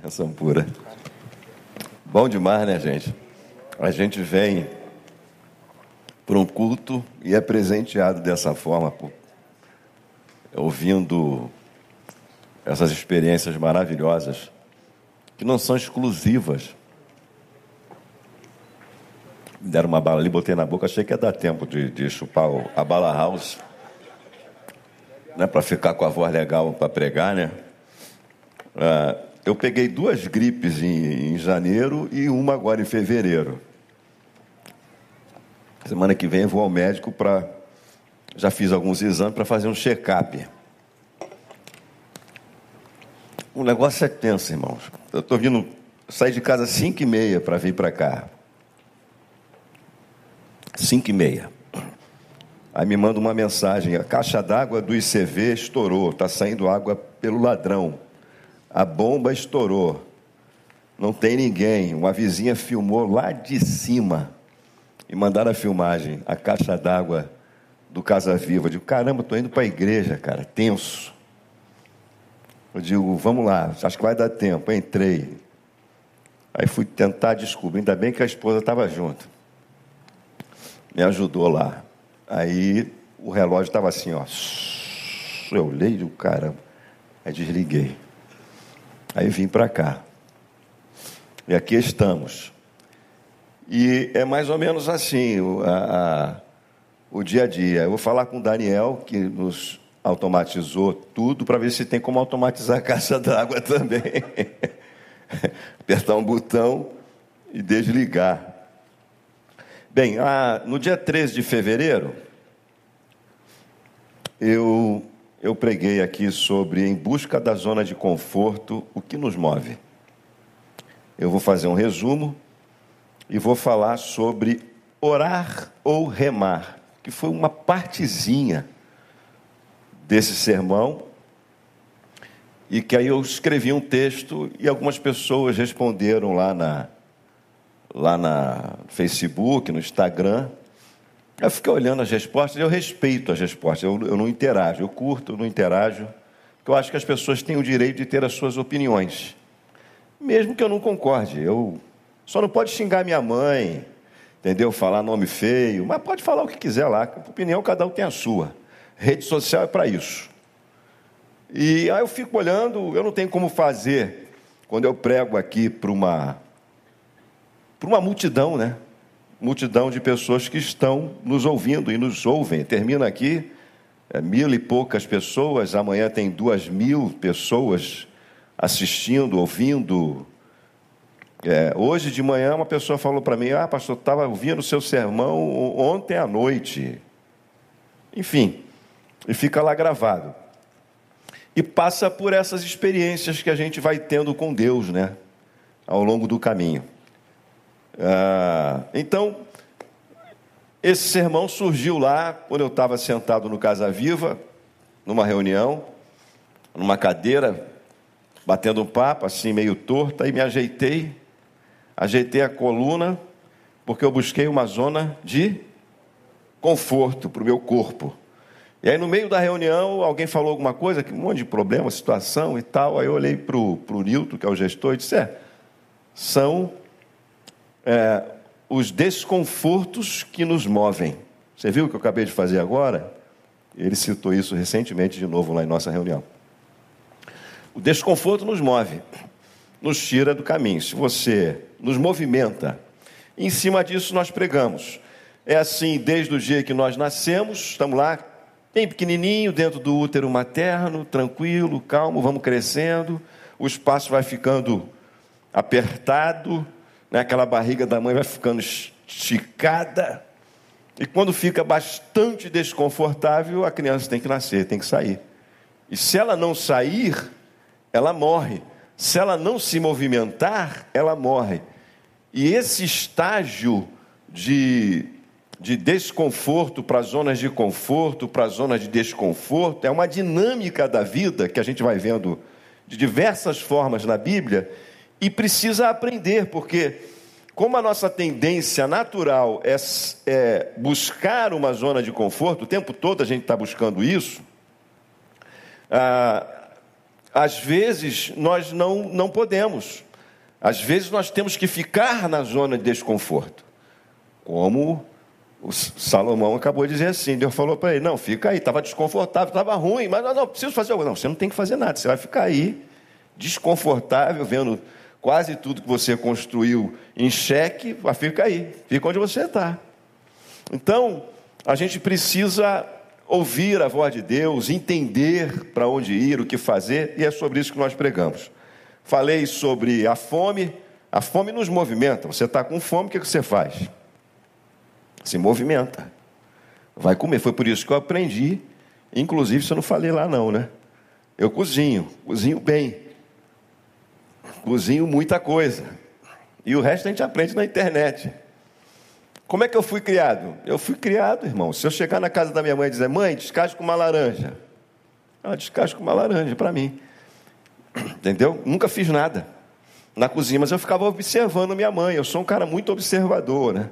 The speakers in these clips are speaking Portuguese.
Benção pura. Bom demais, né, gente? A gente vem para um culto e é presenteado dessa forma, ouvindo essas experiências maravilhosas, que não são exclusivas. Me deram uma bala ali, botei na boca, achei que ia dar tempo de, de chupar a bala house, né, para ficar com a voz legal para pregar, né? Ah, eu peguei duas gripes em, em janeiro e uma agora em fevereiro. Semana que vem eu vou ao médico para. Já fiz alguns exames para fazer um check-up. O negócio é tenso, irmãos. Eu estou vindo, sair de casa às 5 e meia para vir para cá. 5 e meia. Aí me manda uma mensagem: a caixa d'água do ICV estourou, está saindo água pelo ladrão. A bomba estourou. Não tem ninguém. Uma vizinha filmou lá de cima e mandaram a filmagem, a caixa d'água do Casa Viva. Eu digo, caramba, estou indo para a igreja, cara, tenso. Eu digo, vamos lá, acho que vai dar tempo. Entrei. Aí fui tentar descobrir, ainda bem que a esposa estava junto. Me ajudou lá. Aí o relógio estava assim, ó. Eu olhei o caramba. Aí desliguei. Aí vim para cá. E aqui estamos. E é mais ou menos assim o, a, a, o dia a dia. Eu vou falar com o Daniel, que nos automatizou tudo, para ver se tem como automatizar a caixa d'água também. Apertar um botão e desligar. Bem, a, no dia 13 de fevereiro, eu eu preguei aqui sobre em busca da zona de conforto, o que nos move. Eu vou fazer um resumo e vou falar sobre orar ou remar, que foi uma partezinha desse sermão. E que aí eu escrevi um texto e algumas pessoas responderam lá na lá na Facebook, no Instagram, eu fiquei olhando as respostas, eu respeito as respostas, eu, eu não interajo, eu curto, eu não interajo, porque eu acho que as pessoas têm o direito de ter as suas opiniões, mesmo que eu não concorde. Eu só não pode xingar minha mãe, entendeu? Falar nome feio, mas pode falar o que quiser lá, opinião cada um tem a sua. Rede social é para isso. E aí eu fico olhando, eu não tenho como fazer quando eu prego aqui para uma para uma multidão, né? Multidão de pessoas que estão nos ouvindo e nos ouvem. Termina aqui, é, mil e poucas pessoas, amanhã tem duas mil pessoas assistindo, ouvindo. É, hoje de manhã uma pessoa falou para mim: Ah, pastor, estava ouvindo o seu sermão ontem à noite. Enfim, e fica lá gravado. E passa por essas experiências que a gente vai tendo com Deus, né? Ao longo do caminho. Ah, então, esse sermão surgiu lá quando eu estava sentado no Casa Viva, numa reunião, numa cadeira, batendo um papo, assim meio torto, aí me ajeitei, ajeitei a coluna, porque eu busquei uma zona de conforto para o meu corpo. E aí, no meio da reunião, alguém falou alguma coisa, um monte de problema, situação e tal. Aí eu olhei para o Nilton, que é o gestor, e disse: é, são é, os desconfortos que nos movem. Você viu o que eu acabei de fazer agora? Ele citou isso recentemente de novo lá em nossa reunião. O desconforto nos move, nos tira do caminho. Se você nos movimenta, em cima disso nós pregamos. É assim desde o dia que nós nascemos, estamos lá, bem pequenininho, dentro do útero materno, tranquilo, calmo, vamos crescendo, o espaço vai ficando apertado, né? aquela barriga da mãe vai ficando esticada, e quando fica bastante desconfortável, a criança tem que nascer, tem que sair. E se ela não sair, ela morre. Se ela não se movimentar, ela morre. E esse estágio de, de desconforto para zonas de conforto, para zonas de desconforto, é uma dinâmica da vida que a gente vai vendo de diversas formas na Bíblia e precisa aprender, porque como a nossa tendência natural é, é buscar uma zona de conforto, o tempo todo a gente está buscando isso, ah, às vezes nós não, não podemos. Às vezes nós temos que ficar na zona de desconforto. Como o Salomão acabou de dizer assim, Deus falou para ele, não, fica aí, estava desconfortável, estava ruim, mas não, não, preciso fazer algo. Não, você não tem que fazer nada, você vai ficar aí, desconfortável, vendo quase tudo que você construiu em xeque, vai ficar aí, fica onde você está. Então, a gente precisa ouvir a voz de Deus, entender para onde ir, o que fazer, e é sobre isso que nós pregamos. Falei sobre a fome, a fome nos movimenta. Você está com fome, o que você faz? Se movimenta. Vai comer. Foi por isso que eu aprendi. Inclusive, se eu não falei lá, não, né? Eu cozinho, cozinho bem. Cozinho muita coisa. E o resto a gente aprende na internet. Como é que eu fui criado? Eu fui criado, irmão. Se eu chegar na casa da minha mãe e dizer, mãe, descasca uma laranja. Ela descasca uma laranja para mim. Entendeu? Nunca fiz nada na cozinha, mas eu ficava observando minha mãe. Eu sou um cara muito observador, né?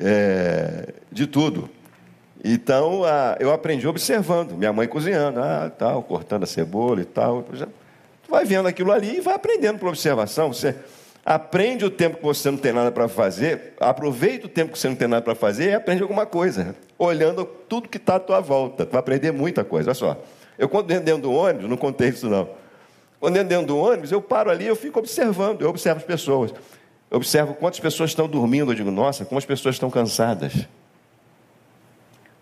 É, de tudo. Então, eu aprendi observando, minha mãe cozinhando, ah, tal, cortando a cebola e tal. Vai vendo aquilo ali e vai aprendendo por observação. Você Aprende o tempo que você não tem nada para fazer, aproveita o tempo que você não tem nada para fazer e aprende alguma coisa, olhando tudo que está à tua volta. Vai aprender muita coisa. Olha só, eu quando dentro, do ônibus, não contei isso não. Quando dentro do ônibus, eu paro ali, eu fico observando, eu observo as pessoas. Eu observo quantas pessoas estão dormindo, eu digo, nossa, como as pessoas estão cansadas.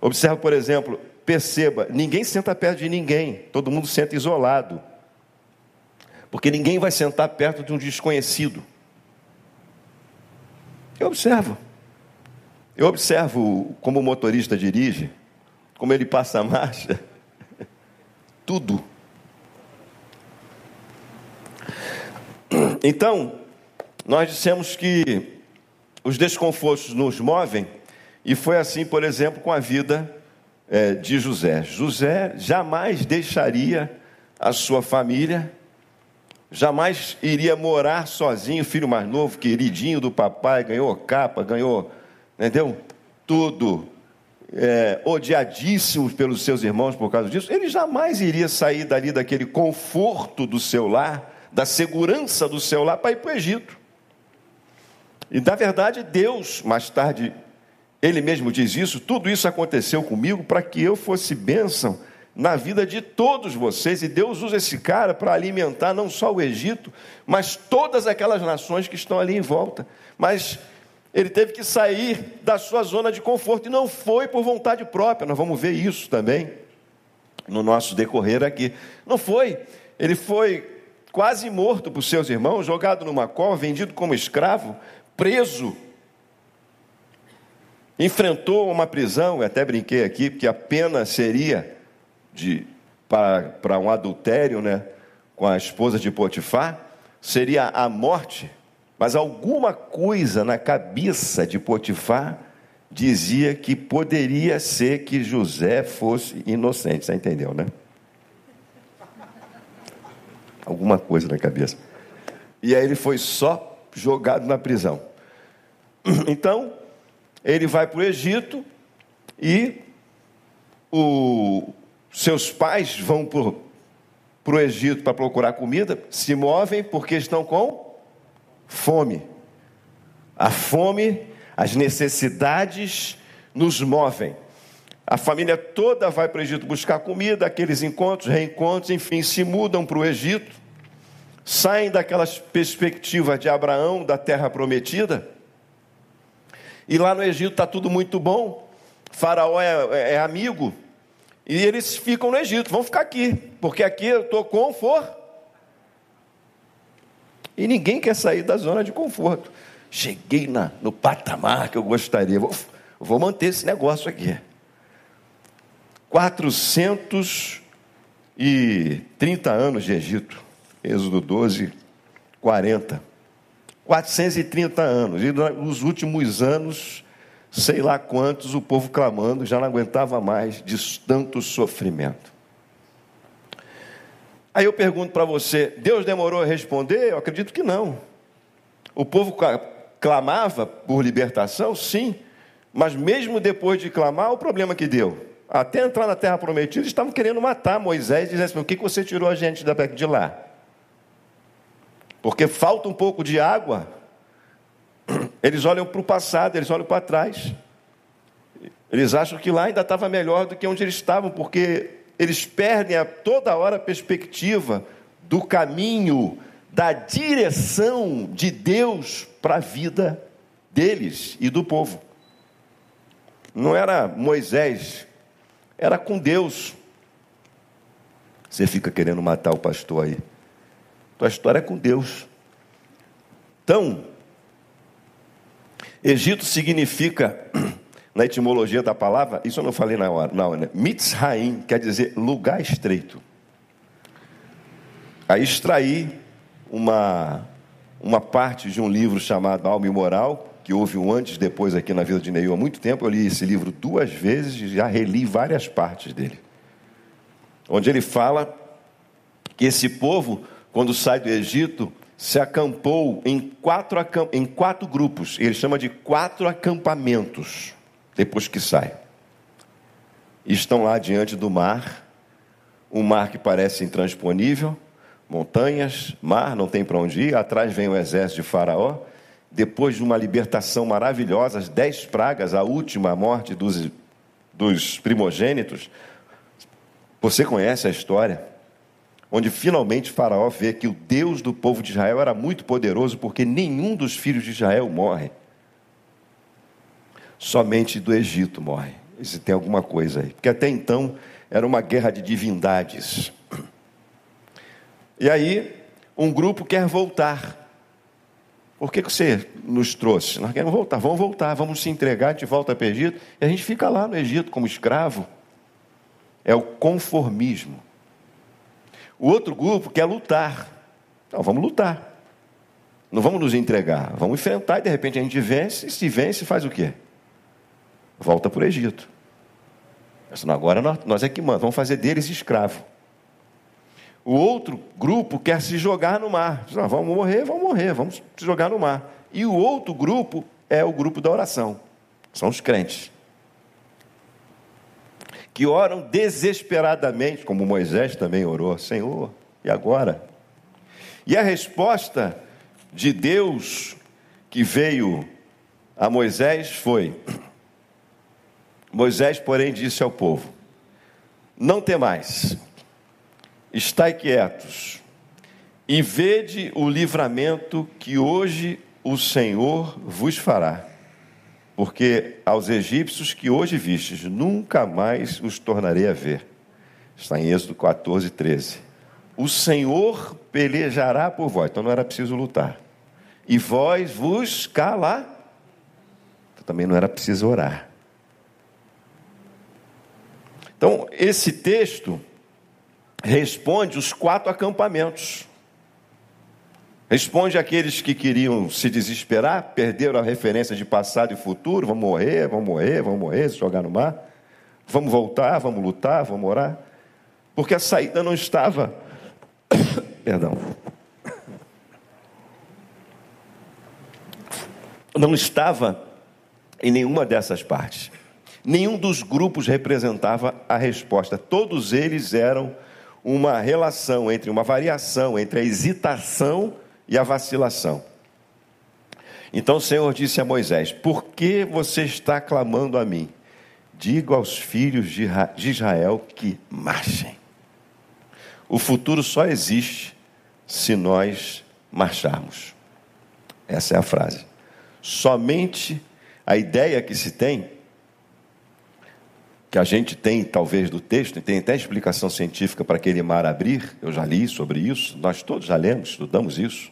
Observo, por exemplo, perceba, ninguém senta perto de ninguém, todo mundo senta isolado. Porque ninguém vai sentar perto de um desconhecido. Eu observo. Eu observo como o motorista dirige, como ele passa a marcha, tudo. Então, nós dissemos que os desconfortos nos movem, e foi assim, por exemplo, com a vida é, de José. José jamais deixaria a sua família jamais iria morar sozinho, filho mais novo, queridinho do papai, ganhou capa, ganhou, entendeu? Tudo. É, odiadíssimo pelos seus irmãos por causa disso, ele jamais iria sair dali daquele conforto do seu lar, da segurança do seu lar, para ir para o Egito. E na verdade, Deus, mais tarde, ele mesmo diz isso: tudo isso aconteceu comigo para que eu fosse bênção na vida de todos vocês, e Deus usa esse cara para alimentar não só o Egito, mas todas aquelas nações que estão ali em volta. Mas ele teve que sair da sua zona de conforto, e não foi por vontade própria, nós vamos ver isso também no nosso decorrer aqui. Não foi, ele foi quase morto por seus irmãos, jogado numa cova, vendido como escravo, preso. Enfrentou uma prisão, eu até brinquei aqui, porque a pena seria de, para, um adultério né, com a esposa de Potifar, seria a morte, mas alguma coisa na cabeça de Potifar dizia que poderia ser que José fosse inocente, você entendeu, né? Alguma coisa na cabeça. E aí ele foi só jogado na prisão. Então, ele vai para o Egito e o, seus pais vão para o Egito para procurar comida, se movem porque estão com fome. A fome, as necessidades nos movem. A família toda vai para o Egito buscar comida, aqueles encontros, reencontros, enfim, se mudam para o Egito, saem daquelas perspectivas de Abraão, da terra prometida, e lá no Egito está tudo muito bom, Faraó é, é amigo, e eles ficam no Egito, vão ficar aqui, porque aqui eu estou conforto. E ninguém quer sair da zona de conforto. Cheguei na, no patamar que eu gostaria, vou, vou manter esse negócio aqui. 430 anos de Egito, Êxodo 12, 40. 430 anos, e nos últimos anos sei lá quantos, o povo clamando, já não aguentava mais de tanto sofrimento. Aí eu pergunto para você: Deus demorou a responder? Eu acredito que não. O povo clamava por libertação? Sim. Mas mesmo depois de clamar, o problema que deu? até entrar na terra prometida, estavam querendo matar Moisés, dizendo assim: por que você tirou a gente de lá? Porque falta um pouco de água. Eles olham para o passado, eles olham para trás. Eles acham que lá ainda estava melhor do que onde eles estavam, porque eles perdem a toda hora a perspectiva do caminho, da direção de Deus para a vida deles e do povo. Não era Moisés, era com Deus. Você fica querendo matar o pastor aí. Tua história é com Deus. Então, Egito significa, na etimologia da palavra, isso eu não falei na hora, não, né? Mitzraim quer dizer lugar estreito. Aí extraí uma, uma parte de um livro chamado Alma e Moral, que houve um antes e depois aqui na vida de Neil há muito tempo. Eu li esse livro duas vezes e já reli várias partes dele. Onde ele fala que esse povo, quando sai do Egito, se acampou em quatro, em quatro grupos. Ele chama de quatro acampamentos, depois que sai. estão lá diante do mar, um mar que parece intransponível, montanhas, mar, não tem para onde ir, atrás vem o exército de Faraó. Depois de uma libertação maravilhosa, as dez pragas, a última a morte dos, dos primogênitos. Você conhece a história? Onde finalmente Faraó vê que o Deus do povo de Israel era muito poderoso, porque nenhum dos filhos de Israel morre. Somente do Egito morre. Se tem alguma coisa aí. Porque até então era uma guerra de divindades. E aí, um grupo quer voltar. Por que, que você nos trouxe? Nós queremos voltar, vamos voltar, vamos se entregar, gente volta para o Egito, e a gente fica lá no Egito como escravo. É o conformismo. O outro grupo quer lutar. Então, vamos lutar. Não vamos nos entregar, vamos enfrentar e de repente a gente vence, e se vence, faz o quê? Volta para o Egito. Agora nós, é que mandamos, vamos fazer deles escravo. O outro grupo quer se jogar no mar. Ah, vamos morrer, vamos morrer, vamos se jogar no mar. E o outro grupo é o grupo da oração. São os crentes. Que oram desesperadamente, como Moisés também orou: Senhor, e agora? E a resposta de Deus que veio a Moisés foi: Moisés, porém, disse ao povo: Não temais, Estai quietos e vede o livramento que hoje o Senhor vos fará. Porque aos egípcios que hoje vistes, nunca mais os tornarei a ver. Está em Êxodo 14, 13. O Senhor pelejará por vós, então não era preciso lutar. E vós vos calar. Então, também não era preciso orar. Então, esse texto responde os quatro acampamentos. Responde aqueles que queriam se desesperar, perderam a referência de passado e futuro, vamos morrer, vamos morrer, vamos morrer, se jogar no mar. Vamos voltar, vamos lutar, vamos orar. Porque a saída não estava. Perdão. Não estava em nenhuma dessas partes. Nenhum dos grupos representava a resposta. Todos eles eram uma relação entre uma variação entre a hesitação e a vacilação. Então o Senhor disse a Moisés: Por que você está clamando a mim? Diga aos filhos de Israel que marchem. O futuro só existe se nós marcharmos. Essa é a frase. Somente a ideia que se tem que a gente tem, talvez, do texto, e tem até explicação científica para aquele mar abrir, eu já li sobre isso, nós todos já lemos, estudamos isso.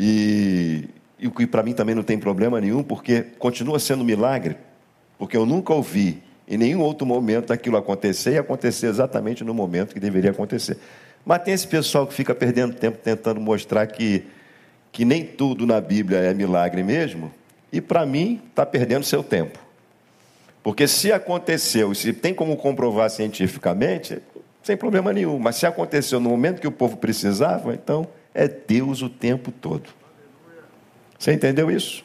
E, o que para mim também não tem problema nenhum, porque continua sendo milagre, porque eu nunca ouvi em nenhum outro momento aquilo acontecer e acontecer exatamente no momento que deveria acontecer. Mas tem esse pessoal que fica perdendo tempo tentando mostrar que, que nem tudo na Bíblia é milagre mesmo, e para mim está perdendo seu tempo. Porque se aconteceu, se tem como comprovar cientificamente, sem problema nenhum. Mas se aconteceu no momento que o povo precisava, então é Deus o tempo todo. Você entendeu isso?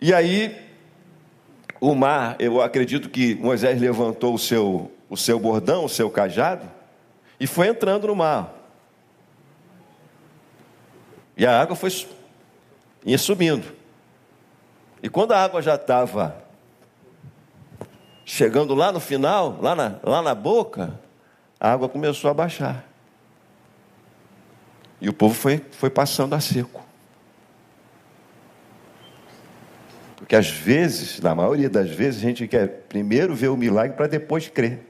E aí, o mar, eu acredito que Moisés levantou o seu, o seu bordão, o seu cajado, e foi entrando no mar. E a água foi ia subindo. E quando a água já estava chegando lá no final, lá na, lá na boca, a água começou a baixar. E o povo foi, foi passando a seco. Porque às vezes, na maioria das vezes, a gente quer primeiro ver o milagre para depois crer.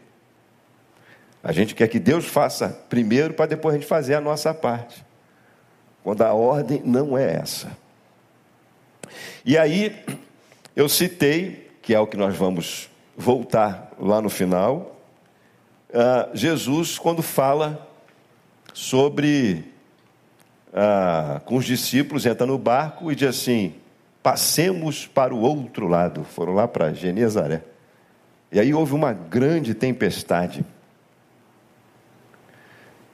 A gente quer que Deus faça primeiro para depois a gente fazer a nossa parte. Quando a ordem não é essa. E aí, eu citei, que é o que nós vamos voltar lá no final, uh, Jesus, quando fala sobre, uh, com os discípulos, entra no barco e diz assim: passemos para o outro lado. Foram lá para Genezaré. E aí houve uma grande tempestade.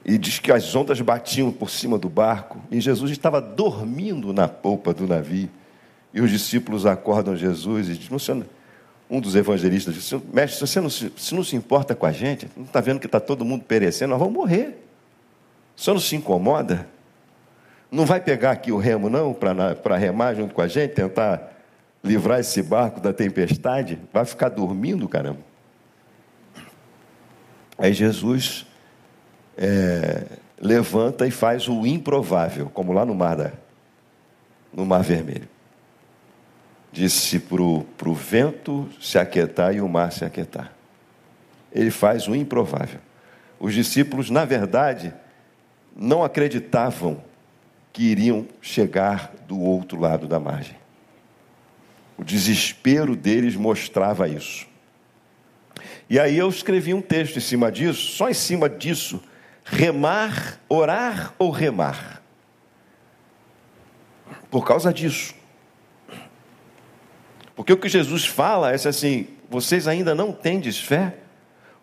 E diz que as ondas batiam por cima do barco, e Jesus estava dormindo na polpa do navio. E os discípulos acordam Jesus e dizem: um dos evangelistas disse: Mestre, você não se, se não se importa com a gente, não está vendo que está todo mundo perecendo, nós vamos morrer. O senhor não se incomoda? Não vai pegar aqui o remo, não, para remar junto com a gente, tentar livrar esse barco da tempestade? Vai ficar dormindo, caramba? Aí Jesus é, levanta e faz o improvável, como lá no mar, da, no mar Vermelho disse para o vento se aquietar e o mar se aquietar. Ele faz o improvável. Os discípulos, na verdade, não acreditavam que iriam chegar do outro lado da margem. O desespero deles mostrava isso. E aí eu escrevi um texto em cima disso, só em cima disso, remar, orar ou remar. Por causa disso. Porque o que Jesus fala é assim: vocês ainda não tendes fé?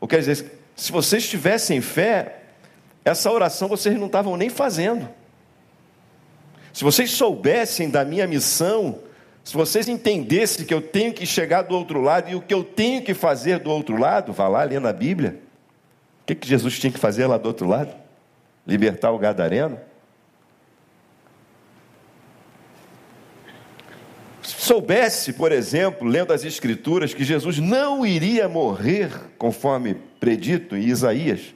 Ou quer dizer, se vocês tivessem fé, essa oração vocês não estavam nem fazendo. Se vocês soubessem da minha missão, se vocês entendessem que eu tenho que chegar do outro lado e o que eu tenho que fazer do outro lado, vá lá ler na Bíblia. O que, que Jesus tinha que fazer lá do outro lado? Libertar o gadareno? Soubesse, por exemplo, lendo as Escrituras, que Jesus não iria morrer, conforme predito em Isaías,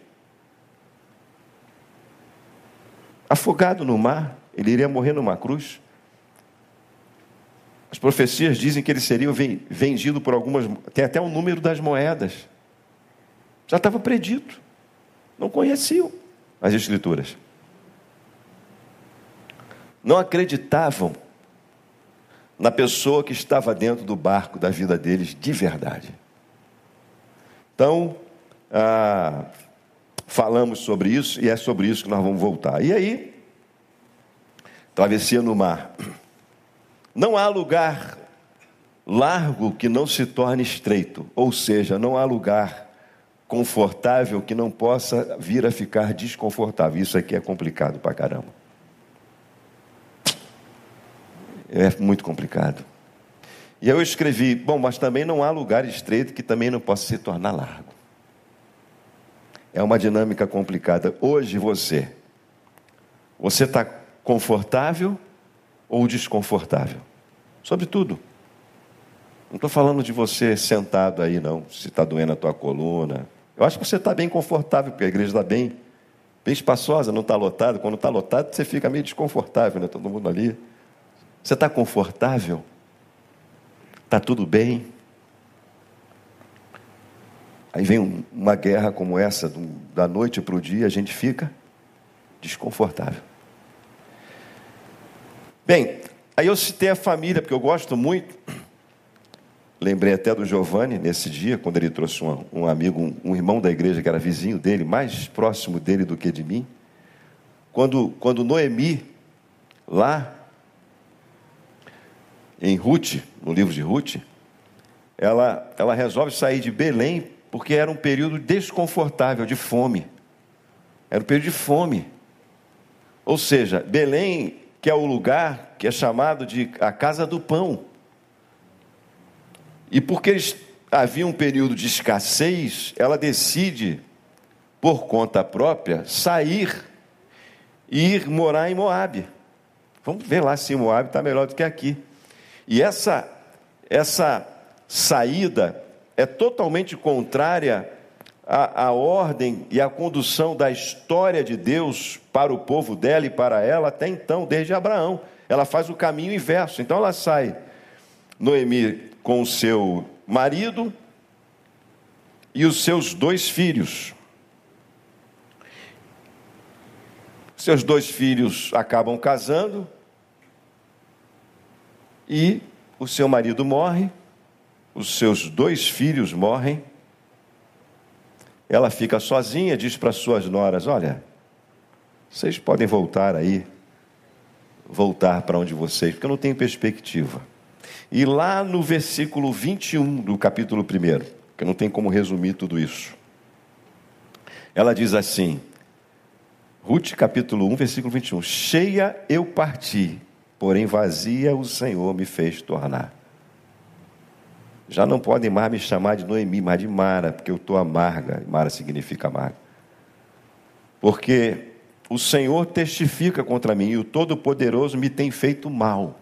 afogado no mar, ele iria morrer numa cruz. As profecias dizem que ele seria vendido por algumas, tem até o número das moedas. Já estava predito. Não conheciam as Escrituras. Não acreditavam na pessoa que estava dentro do barco da vida deles de verdade. Então, ah, falamos sobre isso e é sobre isso que nós vamos voltar. E aí, travessia no mar. Não há lugar largo que não se torne estreito, ou seja, não há lugar confortável que não possa vir a ficar desconfortável. Isso aqui é complicado pra caramba. É muito complicado. E eu escrevi: bom, mas também não há lugar estreito que também não possa se tornar largo. É uma dinâmica complicada. Hoje você, você está confortável ou desconfortável? Sobretudo. Não estou falando de você sentado aí, não, se está doendo a tua coluna. Eu acho que você está bem confortável, porque a igreja está bem, bem espaçosa, não está lotada. Quando está lotado, você fica meio desconfortável, né? Todo mundo ali. Você está confortável? Está tudo bem? Aí vem uma guerra como essa, da noite para o dia, a gente fica desconfortável. Bem, aí eu citei a família, porque eu gosto muito. Lembrei até do Giovanni nesse dia, quando ele trouxe um, um amigo, um, um, irmão da igreja que era vizinho dele, mais próximo dele do que de mim. Quando, quando Noemi, lá em Ruth, no livro de Ruth, ela, ela resolve sair de Belém porque era um período desconfortável, de fome. Era um período de fome. Ou seja, Belém, que é o lugar que é chamado de a casa do pão. E porque havia um período de escassez, ela decide, por conta própria, sair e ir morar em Moabe. Vamos ver lá se Moabe está melhor do que aqui. E essa, essa saída é totalmente contrária à, à ordem e à condução da história de Deus para o povo dela e para ela até então, desde Abraão. Ela faz o caminho inverso. Então ela sai, Noemi, com o seu marido e os seus dois filhos. Seus dois filhos acabam casando e o seu marido morre, os seus dois filhos morrem. Ela fica sozinha, diz para suas noras: Olha, vocês podem voltar aí, voltar para onde vocês, porque eu não tenho perspectiva. E lá no versículo 21 do capítulo 1, que não tem como resumir tudo isso, ela diz assim, Ruth capítulo 1, versículo 21, cheia eu parti, porém vazia o Senhor me fez tornar. Já não podem mais me chamar de Noemi, mas de Mara, porque eu estou amarga. Mara significa amarga. Porque o Senhor testifica contra mim e o Todo-Poderoso me tem feito mal.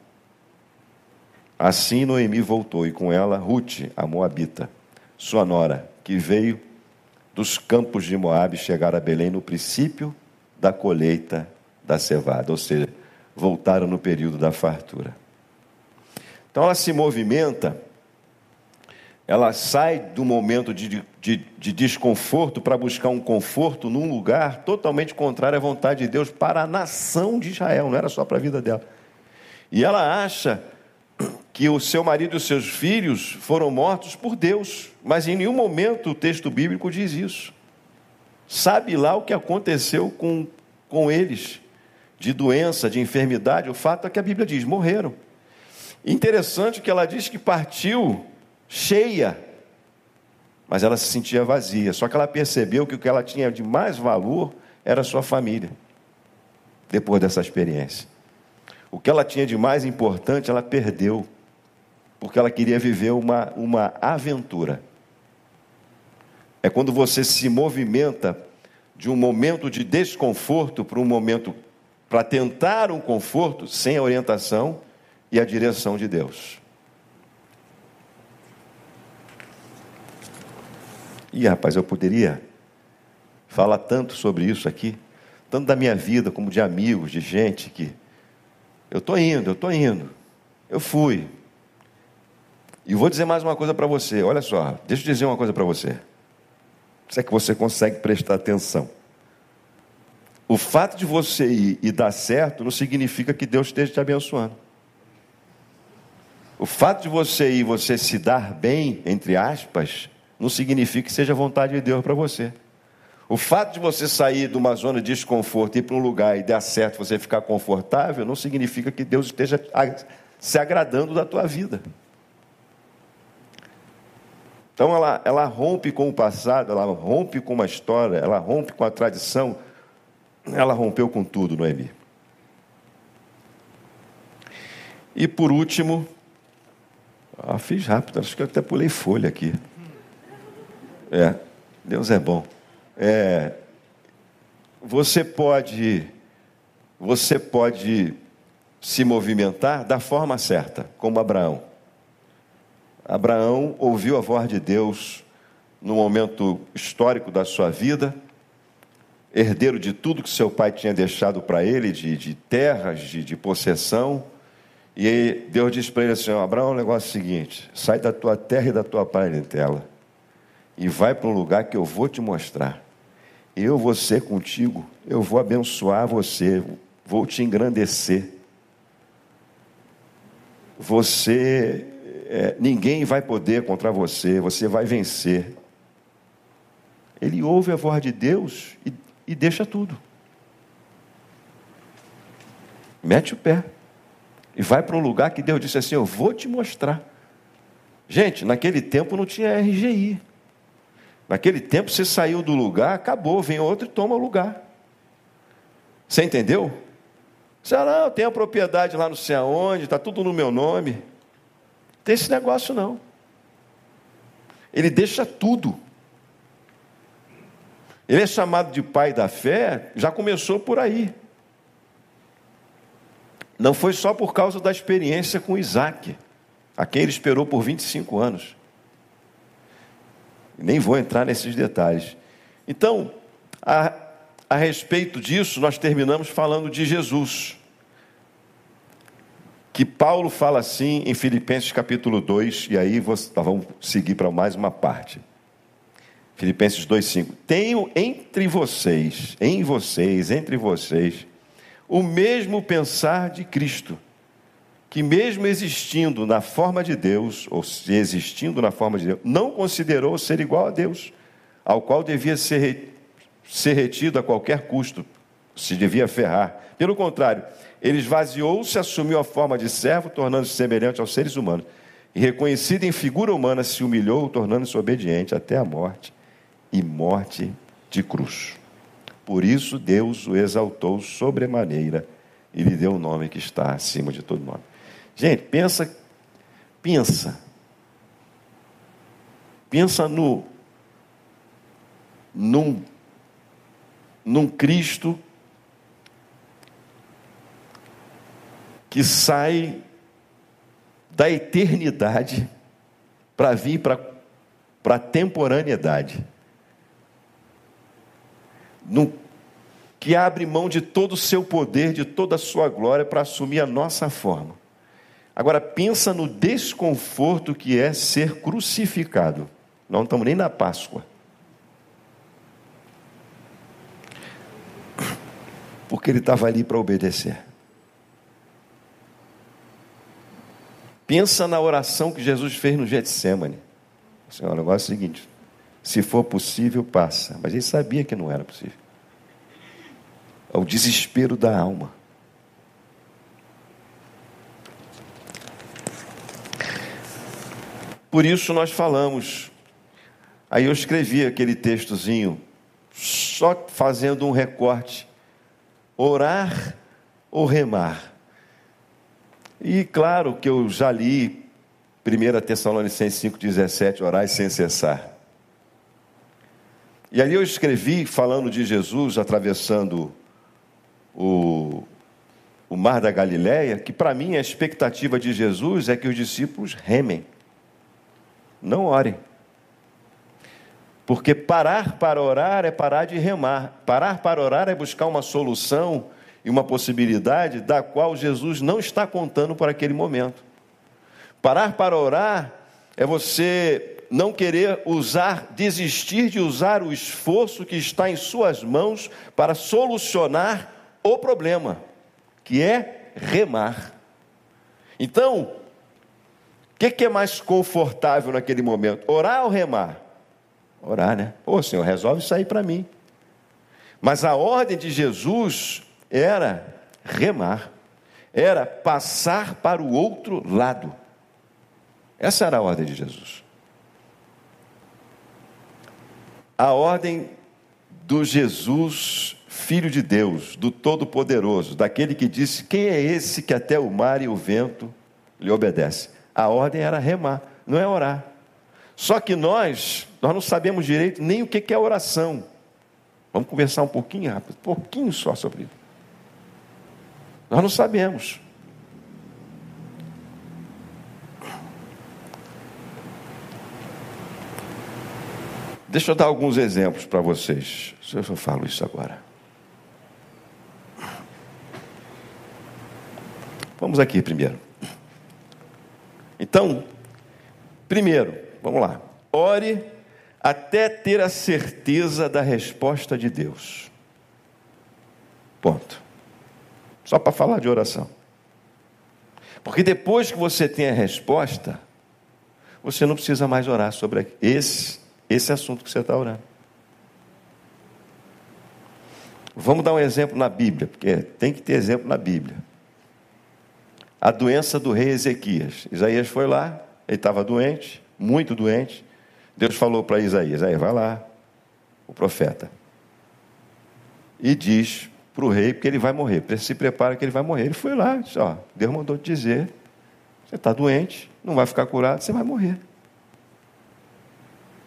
Assim Noemi voltou, e com ela Ruth, a Moabita, sua nora, que veio dos campos de Moabe chegar a Belém no princípio da colheita da cevada, ou seja, voltaram no período da fartura. Então ela se movimenta, ela sai do momento de, de, de desconforto para buscar um conforto num lugar totalmente contrário à vontade de Deus para a nação de Israel, não era só para a vida dela. E ela acha que o seu marido e os seus filhos foram mortos por Deus, mas em nenhum momento o texto bíblico diz isso. Sabe lá o que aconteceu com, com eles, de doença, de enfermidade, o fato é que a Bíblia diz: morreram. Interessante que ela diz que partiu cheia, mas ela se sentia vazia, só que ela percebeu que o que ela tinha de mais valor era a sua família, depois dessa experiência. O que ela tinha de mais importante, ela perdeu, porque ela queria viver uma, uma aventura. É quando você se movimenta de um momento de desconforto para um momento para tentar um conforto sem a orientação e a direção de Deus. E rapaz, eu poderia falar tanto sobre isso aqui, tanto da minha vida como de amigos, de gente que eu estou indo, eu estou indo. Eu fui. E vou dizer mais uma coisa para você. Olha só, deixa eu dizer uma coisa para você. Se é que você consegue prestar atenção. O fato de você ir e dar certo não significa que Deus esteja te abençoando. O fato de você ir e você se dar bem, entre aspas, não significa que seja vontade de Deus para você. O fato de você sair de uma zona de desconforto e ir para um lugar e dar certo, você ficar confortável, não significa que Deus esteja se agradando da tua vida. Então ela, ela rompe com o passado, ela rompe com uma história, ela rompe com a tradição, ela rompeu com tudo, Noemi. E por último, ah, fiz rápido, acho que eu até pulei folha aqui. É, Deus é bom. É, você pode você pode se movimentar da forma certa, como Abraão. Abraão ouviu a voz de Deus no momento histórico da sua vida, herdeiro de tudo que seu pai tinha deixado para ele, de, de terras, de, de, possessão. E Deus disse para ele assim: Abraão, o negócio é o seguinte: sai da tua terra e da tua parentela e vai para um lugar que eu vou te mostrar. Eu vou ser contigo, eu vou abençoar você, vou te engrandecer. Você, é, ninguém vai poder contra você, você vai vencer. Ele ouve a voz de Deus e, e deixa tudo. Mete o pé e vai para um lugar que Deus disse assim: Eu vou te mostrar. Gente, naquele tempo não tinha RGI. Naquele tempo você saiu do lugar, acabou, vem outro e toma o lugar. Você entendeu? Você, ah, não, tem a propriedade lá não sei aonde, está tudo no meu nome. Tem esse negócio não. ele deixa tudo. Ele é chamado de pai da fé, já começou por aí. Não foi só por causa da experiência com Isaac, a quem ele esperou por 25 anos. Nem vou entrar nesses detalhes. Então, a, a respeito disso, nós terminamos falando de Jesus. Que Paulo fala assim em Filipenses capítulo 2, e aí vamos seguir para mais uma parte. Filipenses 2,5. Tenho entre vocês, em vocês, entre vocês, o mesmo pensar de Cristo, que mesmo existindo na forma de Deus, ou se existindo na forma de Deus, não considerou ser igual a Deus, ao qual devia ser, ser retido a qualquer custo, se devia ferrar. Pelo contrário, ele esvaziou-se, assumiu a forma de servo, tornando-se semelhante aos seres humanos. E reconhecido em figura humana, se humilhou, tornando-se obediente até a morte e morte de cruz. Por isso Deus o exaltou sobremaneira e lhe deu o um nome que está acima de todo nome. Gente, pensa, pensa, pensa no, num, num Cristo que sai da eternidade para vir para a temporaneidade no, que abre mão de todo o seu poder, de toda a sua glória para assumir a nossa forma. Agora pensa no desconforto que é ser crucificado. Não estamos nem na Páscoa. Porque ele estava ali para obedecer. Pensa na oração que Jesus fez no Getsemane. O negócio é o seguinte: se for possível, passa. Mas ele sabia que não era possível. É o desespero da alma. Por isso nós falamos. Aí eu escrevi aquele textozinho, só fazendo um recorte: orar ou remar. E claro que eu já li 1 Tessalonicenses 5,17, orar sem cessar. E ali eu escrevi, falando de Jesus atravessando o, o mar da Galileia, que para mim a expectativa de Jesus é que os discípulos remem, não orem. Porque parar para orar é parar de remar. Parar para orar é buscar uma solução e uma possibilidade da qual Jesus não está contando para aquele momento. Parar para orar é você não querer usar, desistir de usar o esforço que está em suas mãos para solucionar o problema, que é remar. Então, o que, que, é mais confortável naquele momento? Orar ou remar? Orar, né? Ô Senhor, resolve aí para mim. Mas a ordem de Jesus era remar, era passar para o outro lado. Essa era a ordem de Jesus. A ordem do Jesus Filho de Deus, do Todo-Poderoso, daquele que disse: Quem é esse que até o mar e o vento lhe obedece? A ordem era remar, não é orar. Só que nós, nós não sabemos direito nem o que é oração. Vamos conversar um pouquinho rápido, um pouquinho só sobre isso. Nós não sabemos. Deixa eu dar alguns exemplos para vocês. Se eu falo isso agora. Vamos aqui primeiro. Então, primeiro, vamos lá. Ore até ter a certeza da resposta de Deus. Ponto. Só para falar de oração. Porque depois que você tem a resposta, você não precisa mais orar sobre esse, esse assunto que você está orando. Vamos dar um exemplo na Bíblia, porque tem que ter exemplo na Bíblia a doença do rei Ezequias. Isaías foi lá, ele estava doente, muito doente. Deus falou para Isaías: aí, vai lá, o profeta, e diz para o rei que ele vai morrer. Se prepara que ele vai morrer. Ele foi lá, disse: ó, Deus mandou te dizer: você está doente, não vai ficar curado, você vai morrer.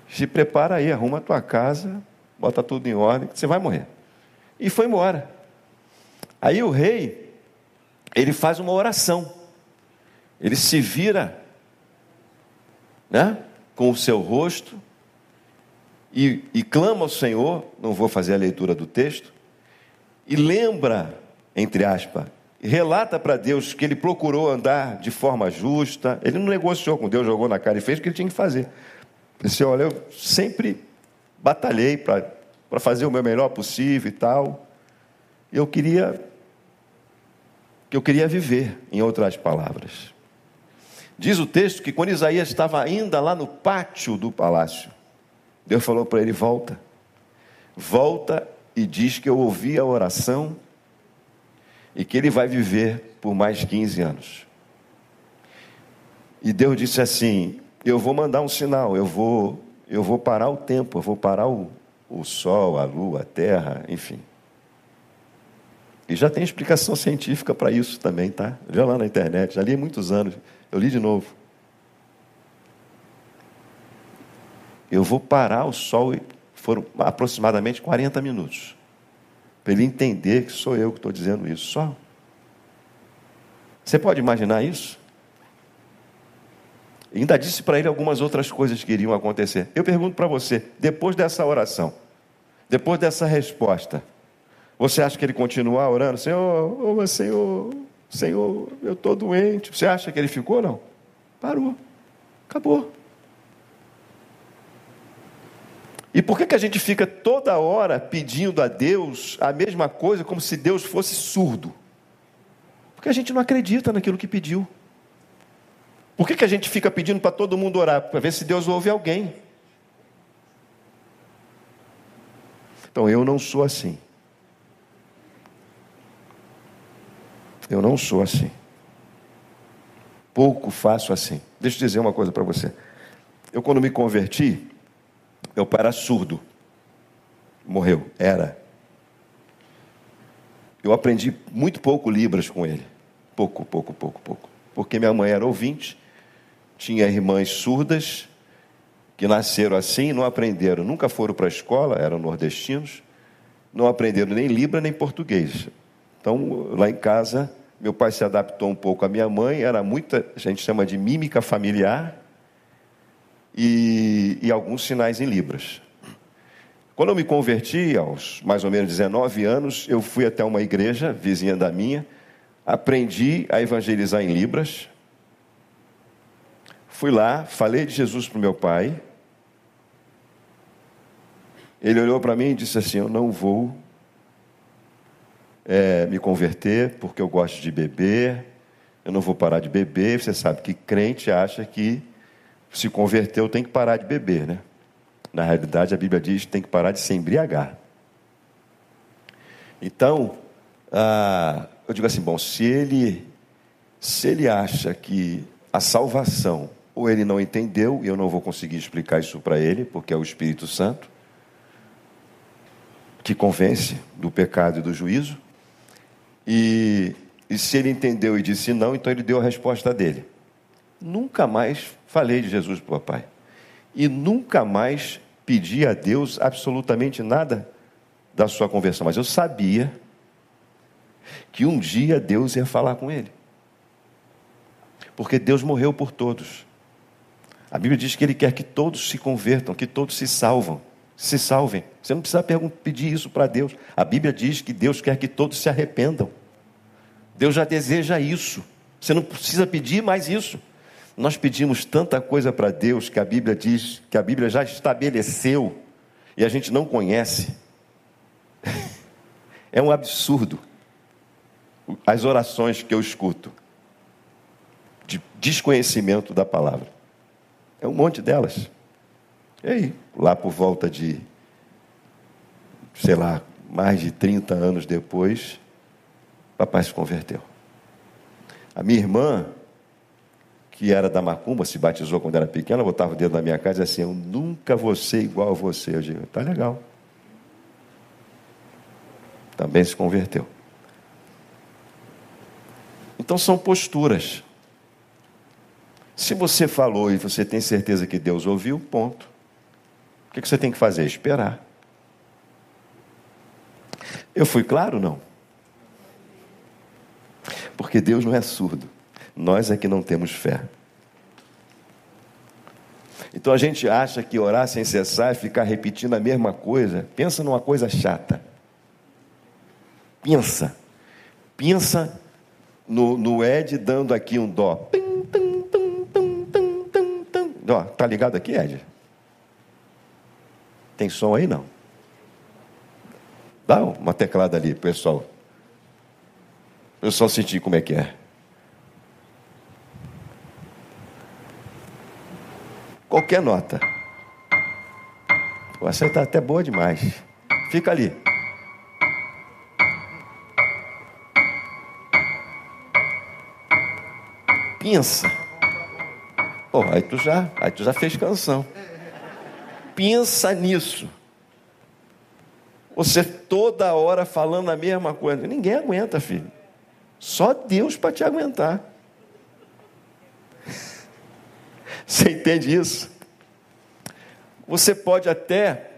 se prepara aí, arruma a tua casa, bota tudo em ordem, que você vai morrer. E foi embora. Aí o rei, ele faz uma oração. Ele se vira, né, com o seu rosto e, e clama ao Senhor. Não vou fazer a leitura do texto. E lembra, entre aspas, relata para Deus que ele procurou andar de forma justa. Ele não negociou com Deus, jogou na cara e fez o que ele tinha que fazer. Ele disse: Olha, eu sempre batalhei para fazer o meu melhor possível e tal. Eu queria que eu queria viver, em outras palavras. Diz o texto que quando Isaías estava ainda lá no pátio do palácio, Deus falou para ele: volta, volta e diz que eu ouvi a oração e que ele vai viver por mais 15 anos. E Deus disse assim: Eu vou mandar um sinal, eu vou, eu vou parar o tempo, eu vou parar o, o sol, a lua, a terra, enfim. E já tem explicação científica para isso também, tá? Já lá na internet, já li há muitos anos, eu li de novo. Eu vou parar o sol, foram aproximadamente 40 minutos, para ele entender que sou eu que estou dizendo isso, só. Você pode imaginar isso? E ainda disse para ele algumas outras coisas que iriam acontecer. Eu pergunto para você, depois dessa oração, depois dessa resposta, você acha que ele continua orando? Senhor, oh, Senhor, Senhor, eu estou doente. Você acha que ele ficou? Não. Parou. Acabou. E por que, que a gente fica toda hora pedindo a Deus a mesma coisa, como se Deus fosse surdo? Porque a gente não acredita naquilo que pediu. Por que, que a gente fica pedindo para todo mundo orar? Para ver se Deus ouve alguém. Então eu não sou assim. Eu não sou assim. Pouco faço assim. Deixa eu dizer uma coisa para você. Eu, quando me converti, meu pai era surdo. Morreu, era. Eu aprendi muito pouco Libras com ele. Pouco, pouco, pouco, pouco. Porque minha mãe era ouvinte, tinha irmãs surdas, que nasceram assim, não aprenderam, nunca foram para a escola, eram nordestinos, não aprenderam nem Libra nem português. Então, lá em casa, meu pai se adaptou um pouco à minha mãe, era muita, a gente chama de mímica familiar, e, e alguns sinais em Libras. Quando eu me converti, aos mais ou menos 19 anos, eu fui até uma igreja vizinha da minha, aprendi a evangelizar em Libras. Fui lá, falei de Jesus para o meu pai. Ele olhou para mim e disse assim: Eu não vou é, me converter porque eu gosto de beber, eu não vou parar de beber. Você sabe que crente acha que se converteu tem que parar de beber, né? Na realidade, a Bíblia diz que tem que parar de se embriagar. Então, ah, eu digo assim: bom, se ele, se ele acha que a salvação, ou ele não entendeu, e eu não vou conseguir explicar isso para ele, porque é o Espírito Santo que convence do pecado e do juízo, e, e se ele entendeu e disse não, então ele deu a resposta dele. Nunca mais falei de Jesus para o papai. E nunca mais pedi a Deus absolutamente nada da sua conversão. Mas eu sabia que um dia Deus ia falar com ele. Porque Deus morreu por todos. A Bíblia diz que Ele quer que todos se convertam, que todos se salvam, se salvem. Você não precisa pedir isso para Deus. A Bíblia diz que Deus quer que todos se arrependam. Deus já deseja isso. Você não precisa pedir mais isso. Nós pedimos tanta coisa para Deus que a Bíblia diz que a Bíblia já estabeleceu e a gente não conhece. É um absurdo as orações que eu escuto de desconhecimento da palavra. É um monte delas. E aí, lá por volta de sei lá, mais de 30 anos depois, papai se converteu. A minha irmã, que era da Macumba, se batizou quando era pequena, botava o dedo na minha cara e assim: Eu nunca vou ser igual a você. Eu digo: Tá legal. Também se converteu. Então são posturas. Se você falou e você tem certeza que Deus ouviu, ponto. O que você tem que fazer? Esperar. Eu fui claro? Não. Porque Deus não é surdo. Nós é que não temos fé. Então a gente acha que orar sem cessar é ficar repetindo a mesma coisa. Pensa numa coisa chata. Pensa. Pensa no, no Ed dando aqui um dó. Ó, tá ligado aqui, Ed? Tem som aí não? Dá uma teclada ali, pessoal. Eu só senti como é que é. Qualquer nota. Essa está até boa demais. Fica ali. Pensa. Oh, aí tu já, aí tu já fez canção. Pensa nisso. Você toda hora falando a mesma coisa. Ninguém aguenta, filho. Só Deus para te aguentar. Você entende isso? Você pode até,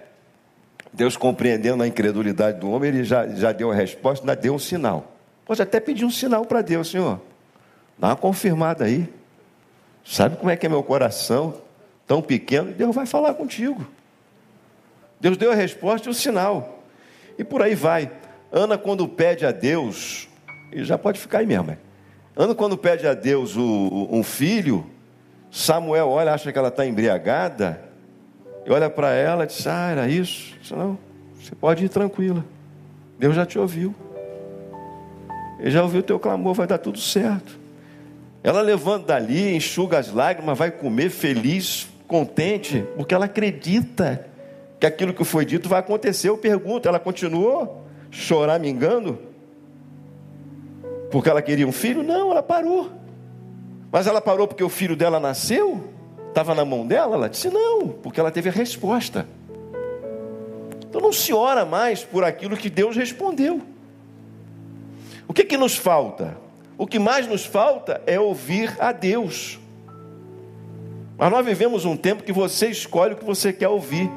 Deus compreendendo a incredulidade do homem, ele já, já deu a resposta, ainda deu um sinal. Pode até pedir um sinal para Deus, Senhor. Dá uma confirmada aí. Sabe como é que é meu coração? Tão pequeno, Deus vai falar contigo. Deus deu a resposta e o sinal. E por aí vai. Ana, quando pede a Deus e já pode ficar aí mesmo. Ana, quando pede a Deus o, o, um filho, Samuel olha, acha que ela está embriagada, e olha para ela e diz: Ah, era isso? Diz, Não, você pode ir tranquila. Deus já te ouviu. Ele já ouviu o teu clamor, vai dar tudo certo. Ela levanta dali, enxuga as lágrimas, vai comer feliz, contente, porque ela acredita que aquilo que foi dito vai acontecer. Eu pergunto, ela continuou choramingando? Porque ela queria um filho? Não, ela parou. Mas ela parou porque o filho dela nasceu? Estava na mão dela? Ela disse não, porque ela teve a resposta. Então não se ora mais por aquilo que Deus respondeu. O que, que nos falta? O que mais nos falta é ouvir a Deus. Mas nós vivemos um tempo que você escolhe o que você quer ouvir.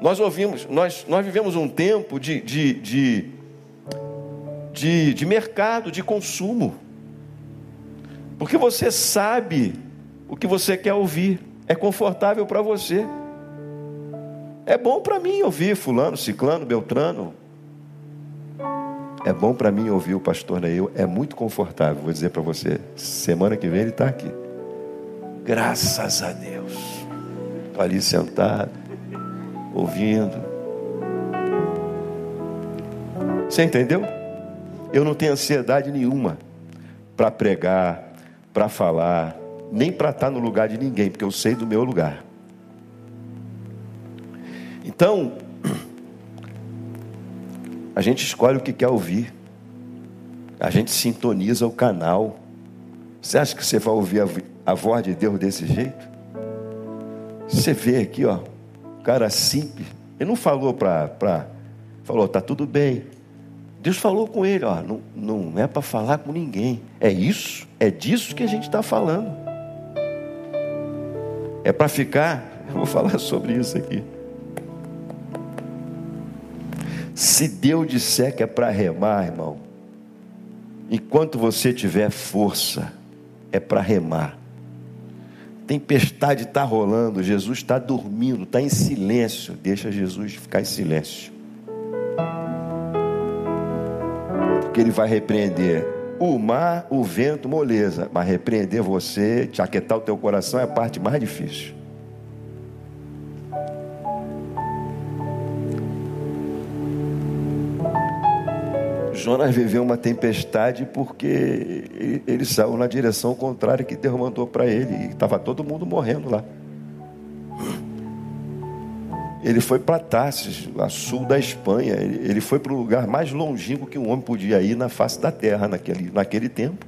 Nós ouvimos, nós, nós vivemos um tempo de, de, de de, de mercado, de consumo. Porque você sabe o que você quer ouvir, é confortável para você. É bom para mim ouvir Fulano, Ciclano, Beltrano. É bom para mim ouvir o pastor Neil, é muito confortável, vou dizer para você. Semana que vem ele está aqui. Graças a Deus. Estou ali sentado, ouvindo. Você entendeu? Eu não tenho ansiedade nenhuma para pregar, para falar, nem para estar no lugar de ninguém, porque eu sei do meu lugar. Então, a gente escolhe o que quer ouvir, a gente sintoniza o canal. Você acha que você vai ouvir a, a voz de Deus desse jeito? Você vê aqui, ó, cara simples, ele não falou para. Falou, tá tudo bem, Deus falou com ele, ó, não, não é para falar com ninguém. É isso, é disso que a gente está falando. É para ficar, eu vou falar sobre isso aqui. Se Deus disser que é para remar, irmão, enquanto você tiver força, é para remar. Tempestade está rolando, Jesus está dormindo, está em silêncio. Deixa Jesus ficar em silêncio. que ele vai repreender o mar, o vento, moleza, mas repreender você, te aquietar o teu coração é a parte mais difícil. Jonas viveu uma tempestade porque ele saiu na direção contrária que Deus mandou para ele e estava todo mundo morrendo lá. Ele foi para Tarsis, a sul da Espanha. Ele foi para o lugar mais longínquo que um homem podia ir na face da terra naquele, naquele tempo.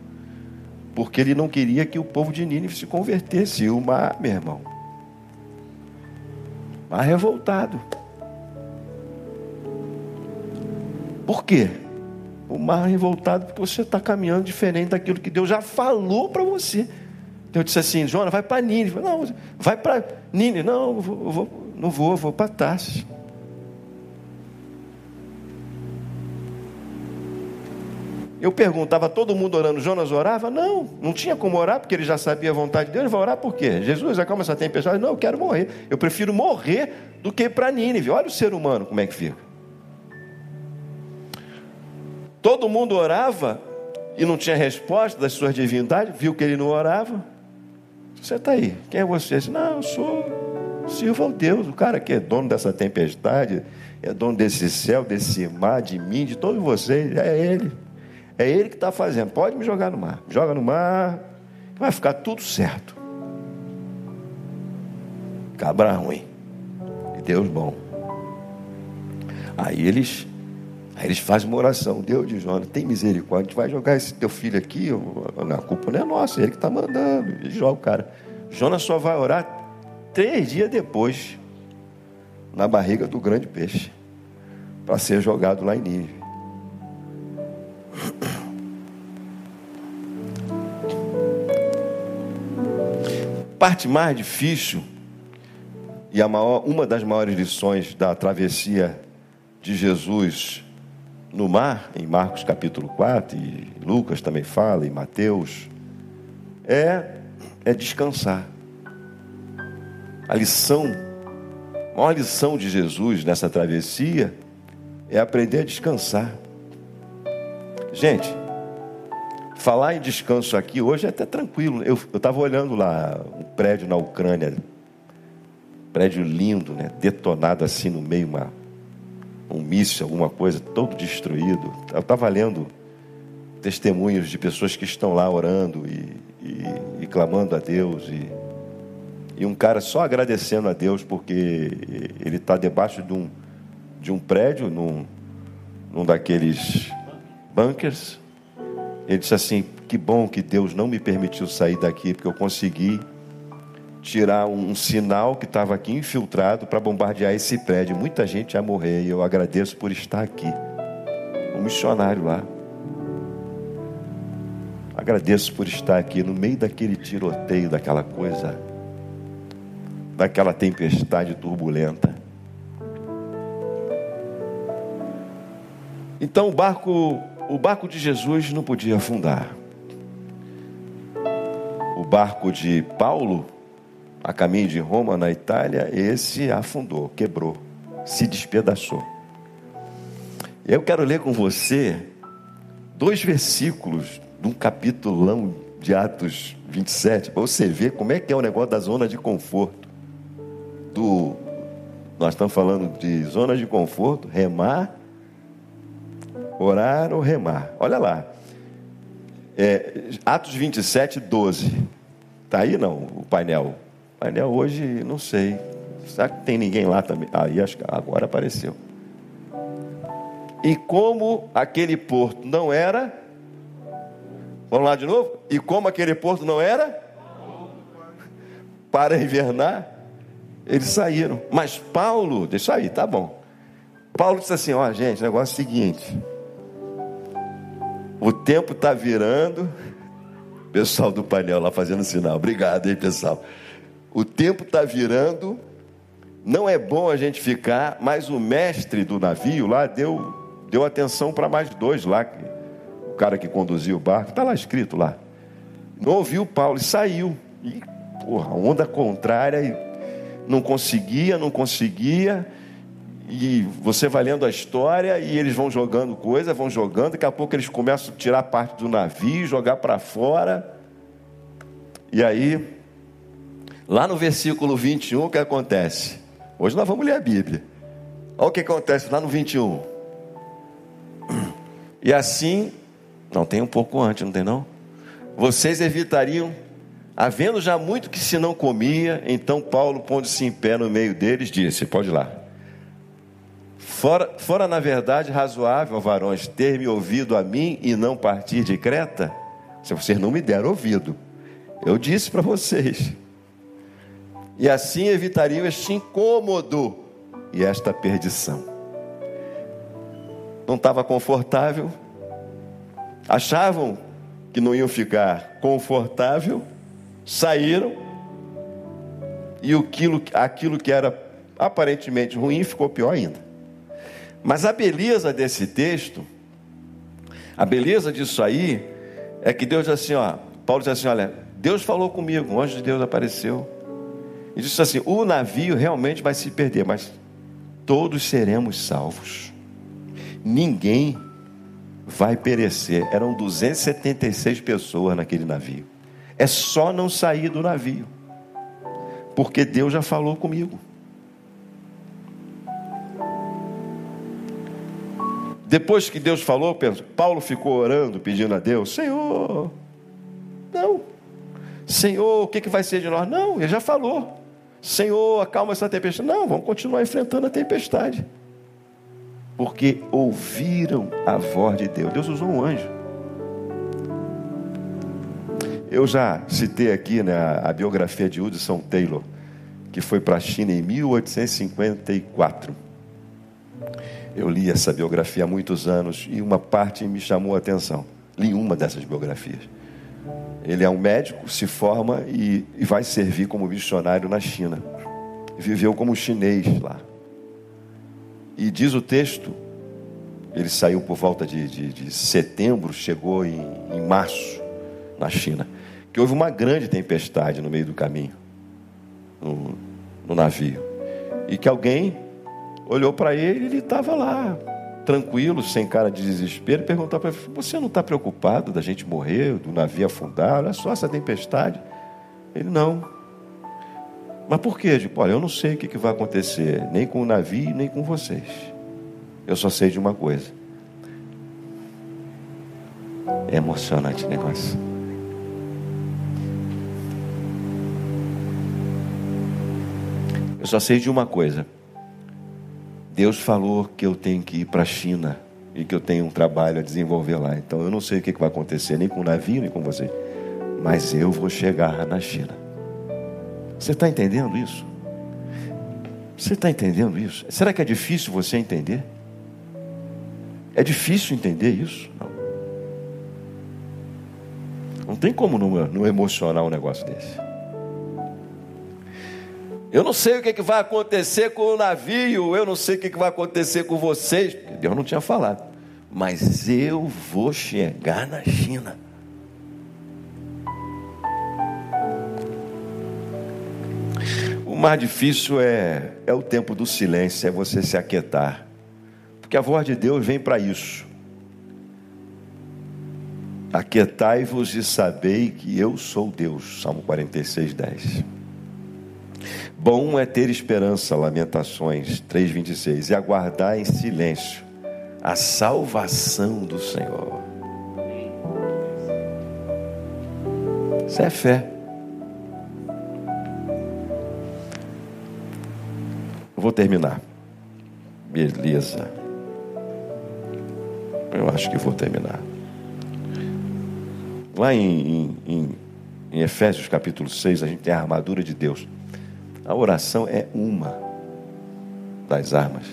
Porque ele não queria que o povo de Nínive se convertesse. E o mar, meu irmão, mar revoltado. Por quê? O mar revoltado porque você está caminhando diferente daquilo que Deus já falou para você. Deus disse assim, Jonas, vai para Nínive. Não, vai para Nínive. Não, eu vou, eu vou não vou, vou para Tarsis. Eu perguntava, todo mundo orando, Jonas orava? Não, não tinha como orar, porque ele já sabia a vontade de Deus. Ele vai orar por quê? Jesus, acalma essa tempestade. Não, eu quero morrer. Eu prefiro morrer do que ir para Nínive. Olha o ser humano como é que fica. Todo mundo orava e não tinha resposta das suas divindades, viu que ele não orava. Você está aí, quem é você? Disse, não, eu sou, sirvo ao Deus, o cara que é dono dessa tempestade, é dono desse céu, desse mar, de mim, de todos vocês, é Ele. É Ele que está fazendo. Pode me jogar no mar. Joga no mar, vai ficar tudo certo. Cabra ruim. E Deus bom. Aí eles, aí eles fazem uma oração. Deus de Jonas, tem misericórdia. A gente vai jogar esse teu filho aqui. A culpa não é nossa, é ele que está mandando. Ele joga o cara. Jonas só vai orar três dias depois, na barriga do grande peixe, para ser jogado lá em Nínive. Parte mais difícil e a maior, uma das maiores lições da travessia de Jesus no mar, em Marcos capítulo 4, e Lucas também fala, e Mateus, é, é descansar. A lição, a maior lição de Jesus nessa travessia é aprender a descansar. Gente, falar em descanso aqui hoje é até tranquilo. Eu estava olhando lá um prédio na Ucrânia, prédio lindo, né? detonado assim no meio, uma, um míssil, alguma coisa, todo destruído. Eu estava lendo testemunhos de pessoas que estão lá orando e, e, e clamando a Deus. E, e um cara só agradecendo a Deus porque ele está debaixo de um, de um prédio, num, num daqueles bunkers. Ele disse assim: Que bom que Deus não me permitiu sair daqui, porque eu consegui tirar um, sinal que estava aqui infiltrado para bombardear esse prédio. Muita gente ia morrer e eu agradeço por estar aqui. Um missionário lá. Agradeço por estar aqui no meio daquele tiroteio, daquela coisa, daquela tempestade turbulenta. Então o barco o barco de Jesus não podia afundar. O barco de Paulo, a caminho de Roma, na Itália, esse afundou, quebrou, se despedaçou. Eu quero ler com você dois versículos de um capítulo de Atos 27, para você ver como é que é o negócio da zona de conforto. Do, nós estamos falando de zona de conforto, remar Orar ou remar. Olha lá. É, Atos 27, 12. Está aí não, o painel. Painel hoje, não sei. Será que tem ninguém lá também? Aí acho que agora apareceu. E como aquele porto não era. Vamos lá de novo? E como aquele porto não era? Para invernar, eles saíram. Mas Paulo, deixa aí, tá bom. Paulo disse assim: ó, gente, o negócio é o seguinte. O tempo está virando. Pessoal do painel lá fazendo sinal. Obrigado, hein, pessoal. O tempo está virando. Não é bom a gente ficar, mas o mestre do navio lá deu, deu atenção para mais dois lá. O cara que conduzia o barco, está lá escrito lá. Não ouviu Paulo e saiu. E, porra, onda contrária. E não conseguia, não conseguia e você vai lendo a história e eles vão jogando coisa, vão jogando, daqui a pouco eles começam a tirar parte do navio, jogar para fora. E aí, lá no versículo 21, o que acontece? Hoje nós vamos ler a Bíblia. Olha o que acontece lá no 21. E assim, não tem um pouco antes, não tem não? Vocês evitariam, havendo já muito que se não comia, então Paulo, pondo-se em pé no meio deles, disse: Pode ir lá. Fora, fora, na verdade, razoável, varões, ter me ouvido a mim e não partir de Creta? Se vocês não me deram ouvido, eu disse para vocês. E assim evitariam este incômodo e esta perdição. Não estava confortável, achavam que não iam ficar confortável, saíram e aquilo, aquilo que era aparentemente ruim, ficou pior ainda. Mas a beleza desse texto, a beleza disso aí, é que Deus diz assim, ó, Paulo diz assim, olha, Deus falou comigo, o anjo de Deus apareceu. E disse assim: o navio realmente vai se perder, mas todos seremos salvos. Ninguém vai perecer. Eram 276 pessoas naquele navio. É só não sair do navio, porque Deus já falou comigo. Depois que Deus falou, Paulo ficou orando, pedindo a Deus: Senhor, não, Senhor, o que, que vai ser de nós? Não, ele já falou. Senhor, acalma essa tempestade. Não, vamos continuar enfrentando a tempestade. Porque ouviram a voz de Deus. Deus usou um anjo. Eu já citei aqui né, a, biografia de Hudson Taylor, que foi para a China em 1854. Eu li essa biografia há muitos anos e uma parte me chamou a atenção. Li uma dessas biografias. Ele é um médico, se forma e, e vai servir como missionário na China. Viveu como chinês lá. E diz o texto, ele saiu por volta de, de, de setembro, chegou em, em março na China, que houve uma grande tempestade no meio do caminho, no, no navio. E que alguém olhou para ele e ele estava lá, tranquilo, sem cara de desespero, perguntou para ele: Você não está preocupado da gente morrer, do navio afundar? Olha só essa tempestade. Ele: Não. Mas por quê? Digo, olha, eu não sei o que, que vai acontecer, nem com o navio, nem com vocês. Eu só sei de uma coisa. É emocionante o negócio. Eu só sei de uma coisa. Deus falou que eu tenho que ir para a China e que eu tenho um trabalho a desenvolver lá. Então eu não sei o que vai acontecer, nem com o navio, nem com você. Mas eu vou chegar na China. Você está entendendo isso? Você está entendendo isso? Será que é difícil você entender? É difícil entender isso? Não. Não tem como não, não emocionar um negócio desse. Eu não sei o que, que vai acontecer com o navio, eu não sei o que, que vai acontecer com vocês. Deus não tinha falado. Mas eu vou chegar na China. O mais difícil é, é o tempo do silêncio, é você se aquietar. Porque a voz de Deus vem para isso. Aquietai-vos e sabei que eu sou Deus. Salmo 46, 10. Bom é ter esperança, Lamentações 3,26, e aguardar em silêncio a salvação do Senhor. Isso é fé. vou terminar. Beleza. Eu acho que vou terminar. Lá em, em, em Efésios capítulo 6, a gente tem a armadura de Deus. A oração é uma das armas.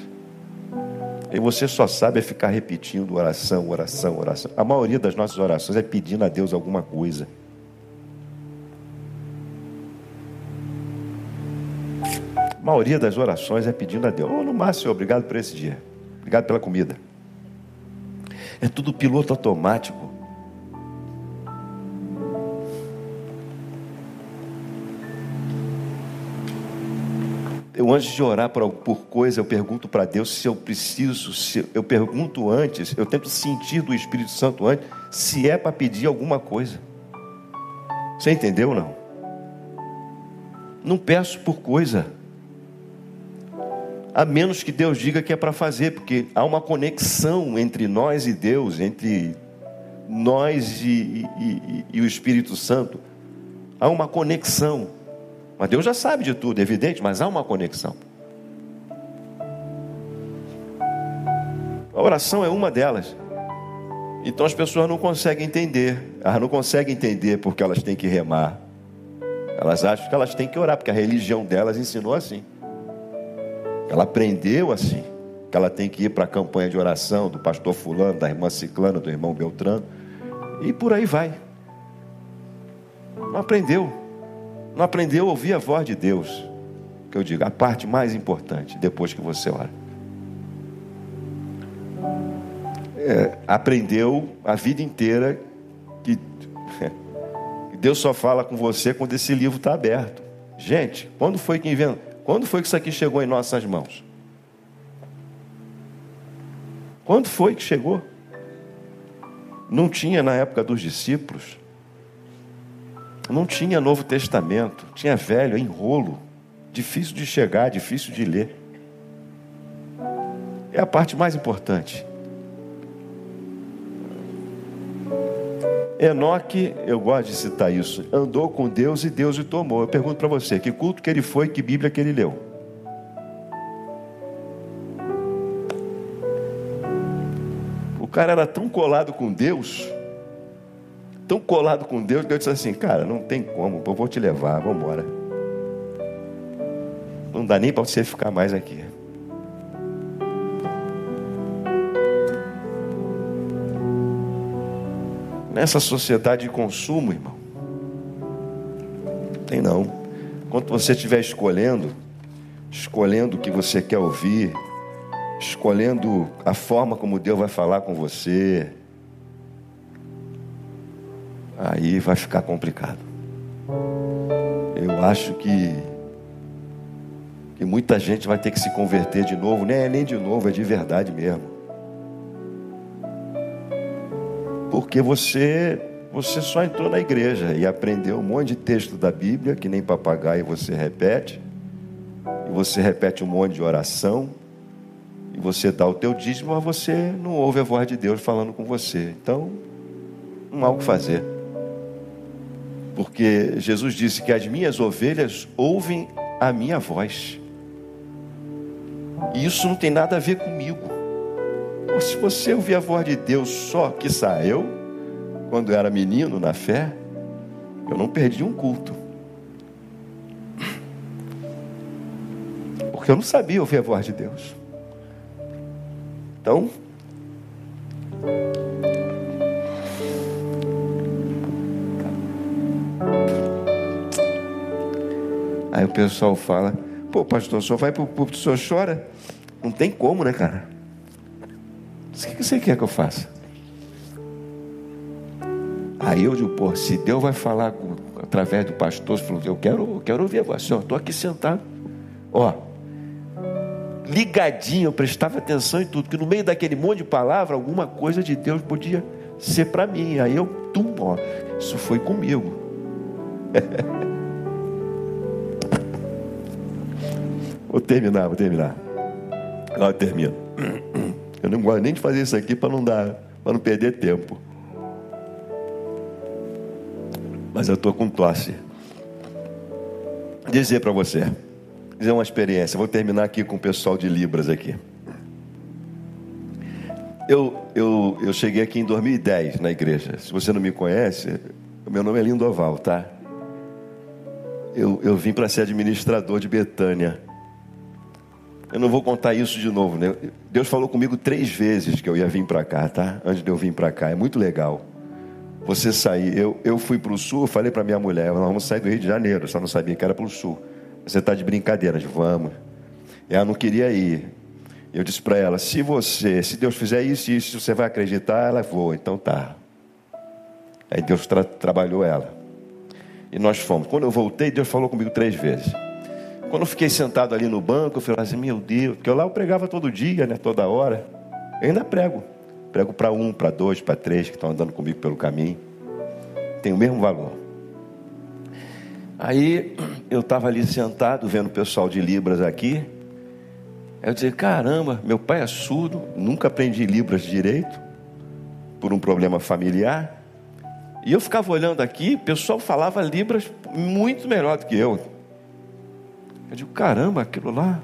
E você só sabe é ficar repetindo oração, oração, oração. A maioria das nossas orações é pedindo a Deus alguma coisa. A maioria das orações é pedindo a Deus. Oh, no máximo, obrigado por esse dia. Obrigado pela comida. É tudo piloto automático. Eu antes de orar por, por coisa, eu pergunto para Deus se eu preciso, se eu pergunto antes, eu tento sentir do Espírito Santo antes, se é para pedir alguma coisa. Você entendeu ou não? Não peço por coisa. A menos que Deus diga que é para fazer, porque há uma conexão entre nós e Deus, entre nós e, e, e, e o Espírito Santo. Há uma conexão. Mas Deus já sabe de tudo, é evidente, mas há uma conexão. A oração é uma delas. Então as pessoas não conseguem entender. Elas não conseguem entender porque elas têm que remar. Elas acham que elas têm que orar, porque a religião delas ensinou assim. Ela aprendeu assim. Que ela tem que ir para a campanha de oração do pastor fulano, da irmã ciclana, do irmão Beltrano. E por aí vai. Não aprendeu não aprendeu a ouvir a voz de Deus. que eu digo, a parte mais importante depois que você ora. É, aprendeu a vida inteira que Deus só fala com você quando esse livro está aberto. Gente, quando foi que inventou? Quando foi que isso aqui chegou em nossas mãos? Quando foi que chegou? Não tinha na época dos discípulos. Não tinha Novo Testamento. Tinha velho, enrolo. Difícil de chegar, difícil de ler. É a parte mais importante. Enoque, eu gosto de citar isso, andou com Deus e Deus o tomou. Eu pergunto para você, que culto que ele foi, que Bíblia que ele leu? O cara era tão colado com Deus, tão colado com Deus, que eu disse assim, cara, não tem como, eu vou te levar, vamos embora. Não dá nem para você ficar mais aqui. Nessa sociedade de consumo, irmão, tem não. Quando você estiver escolhendo, escolhendo o que você quer ouvir, escolhendo a forma como Deus vai falar com você, aí vai ficar complicado. Eu acho que que muita gente vai ter que se converter de novo, nem é nem de novo, é de verdade mesmo. porque você você só entrou na igreja e aprendeu um monte de texto da Bíblia que nem papagaio você repete. E você repete um monte de oração. E você dá o teu dízimo, mas você não ouve a voz de Deus falando com você. Então, não há o que fazer. Porque Jesus disse que as minhas ovelhas ouvem a minha voz. E isso não tem nada a ver comigo se você ouvir a voz de Deus só, que eu, quando eu era menino na fé, eu não perdi um culto. Porque eu não sabia ouvir a voz de Deus. Então, pessoal fala, pô, pastor, só vai para o púlpito, senhor chora? Não tem como, né, cara? O que você quer que eu faça? Aí eu digo, pô, se Deus vai falar com, através do pastor, falou, eu quero, eu quero ouvir a voz, senhor, estou aqui sentado, ó, ligadinho, eu prestava atenção em tudo, que no meio daquele monte de palavra, alguma coisa de Deus podia ser para mim. Aí eu, tum, ó, isso foi comigo. vou terminar, vou terminar. Agora eu termino. Eu não gosto nem de fazer isso aqui para não dar, para não perder tempo. Mas eu estou com tosse. Dizer para você, dizer uma experiência. Vou terminar aqui com o pessoal de Libras aqui. Eu, eu, eu cheguei aqui em 2010 na igreja. Se você não me conhece, meu nome é Lindoval, tá? Eu, eu vim para ser administrador de Betânia. Eu não vou contar isso de novo, né? Deus falou comigo três vezes que eu ia vir para cá, tá? Antes de eu vir para cá. É muito legal. Você sair. Eu, eu fui para o sul, falei para minha mulher, nós vamos sair do Rio de Janeiro. Só não sabia que era para o sul. Você está de brincadeira, de vamos. Ela não queria ir. Eu disse para ela: se você, se Deus fizer isso e isso, você vai acreditar, ela voa. Então tá. Aí Deus tra trabalhou ela. E nós fomos. Quando eu voltei, Deus falou comigo três vezes. Quando eu fiquei sentado ali no banco, eu falei assim, meu Deus, porque eu lá eu pregava todo dia, né, toda hora. Eu ainda prego. Prego para um, para dois, para três que estão andando comigo pelo caminho. Tem o mesmo valor. Aí eu estava ali sentado, vendo o pessoal de Libras aqui. Aí eu disse, caramba, meu pai é surdo, nunca aprendi Libras direito, por um problema familiar. E eu ficava olhando aqui, o pessoal falava Libras muito melhor do que eu. Eu digo, caramba, aquilo lá.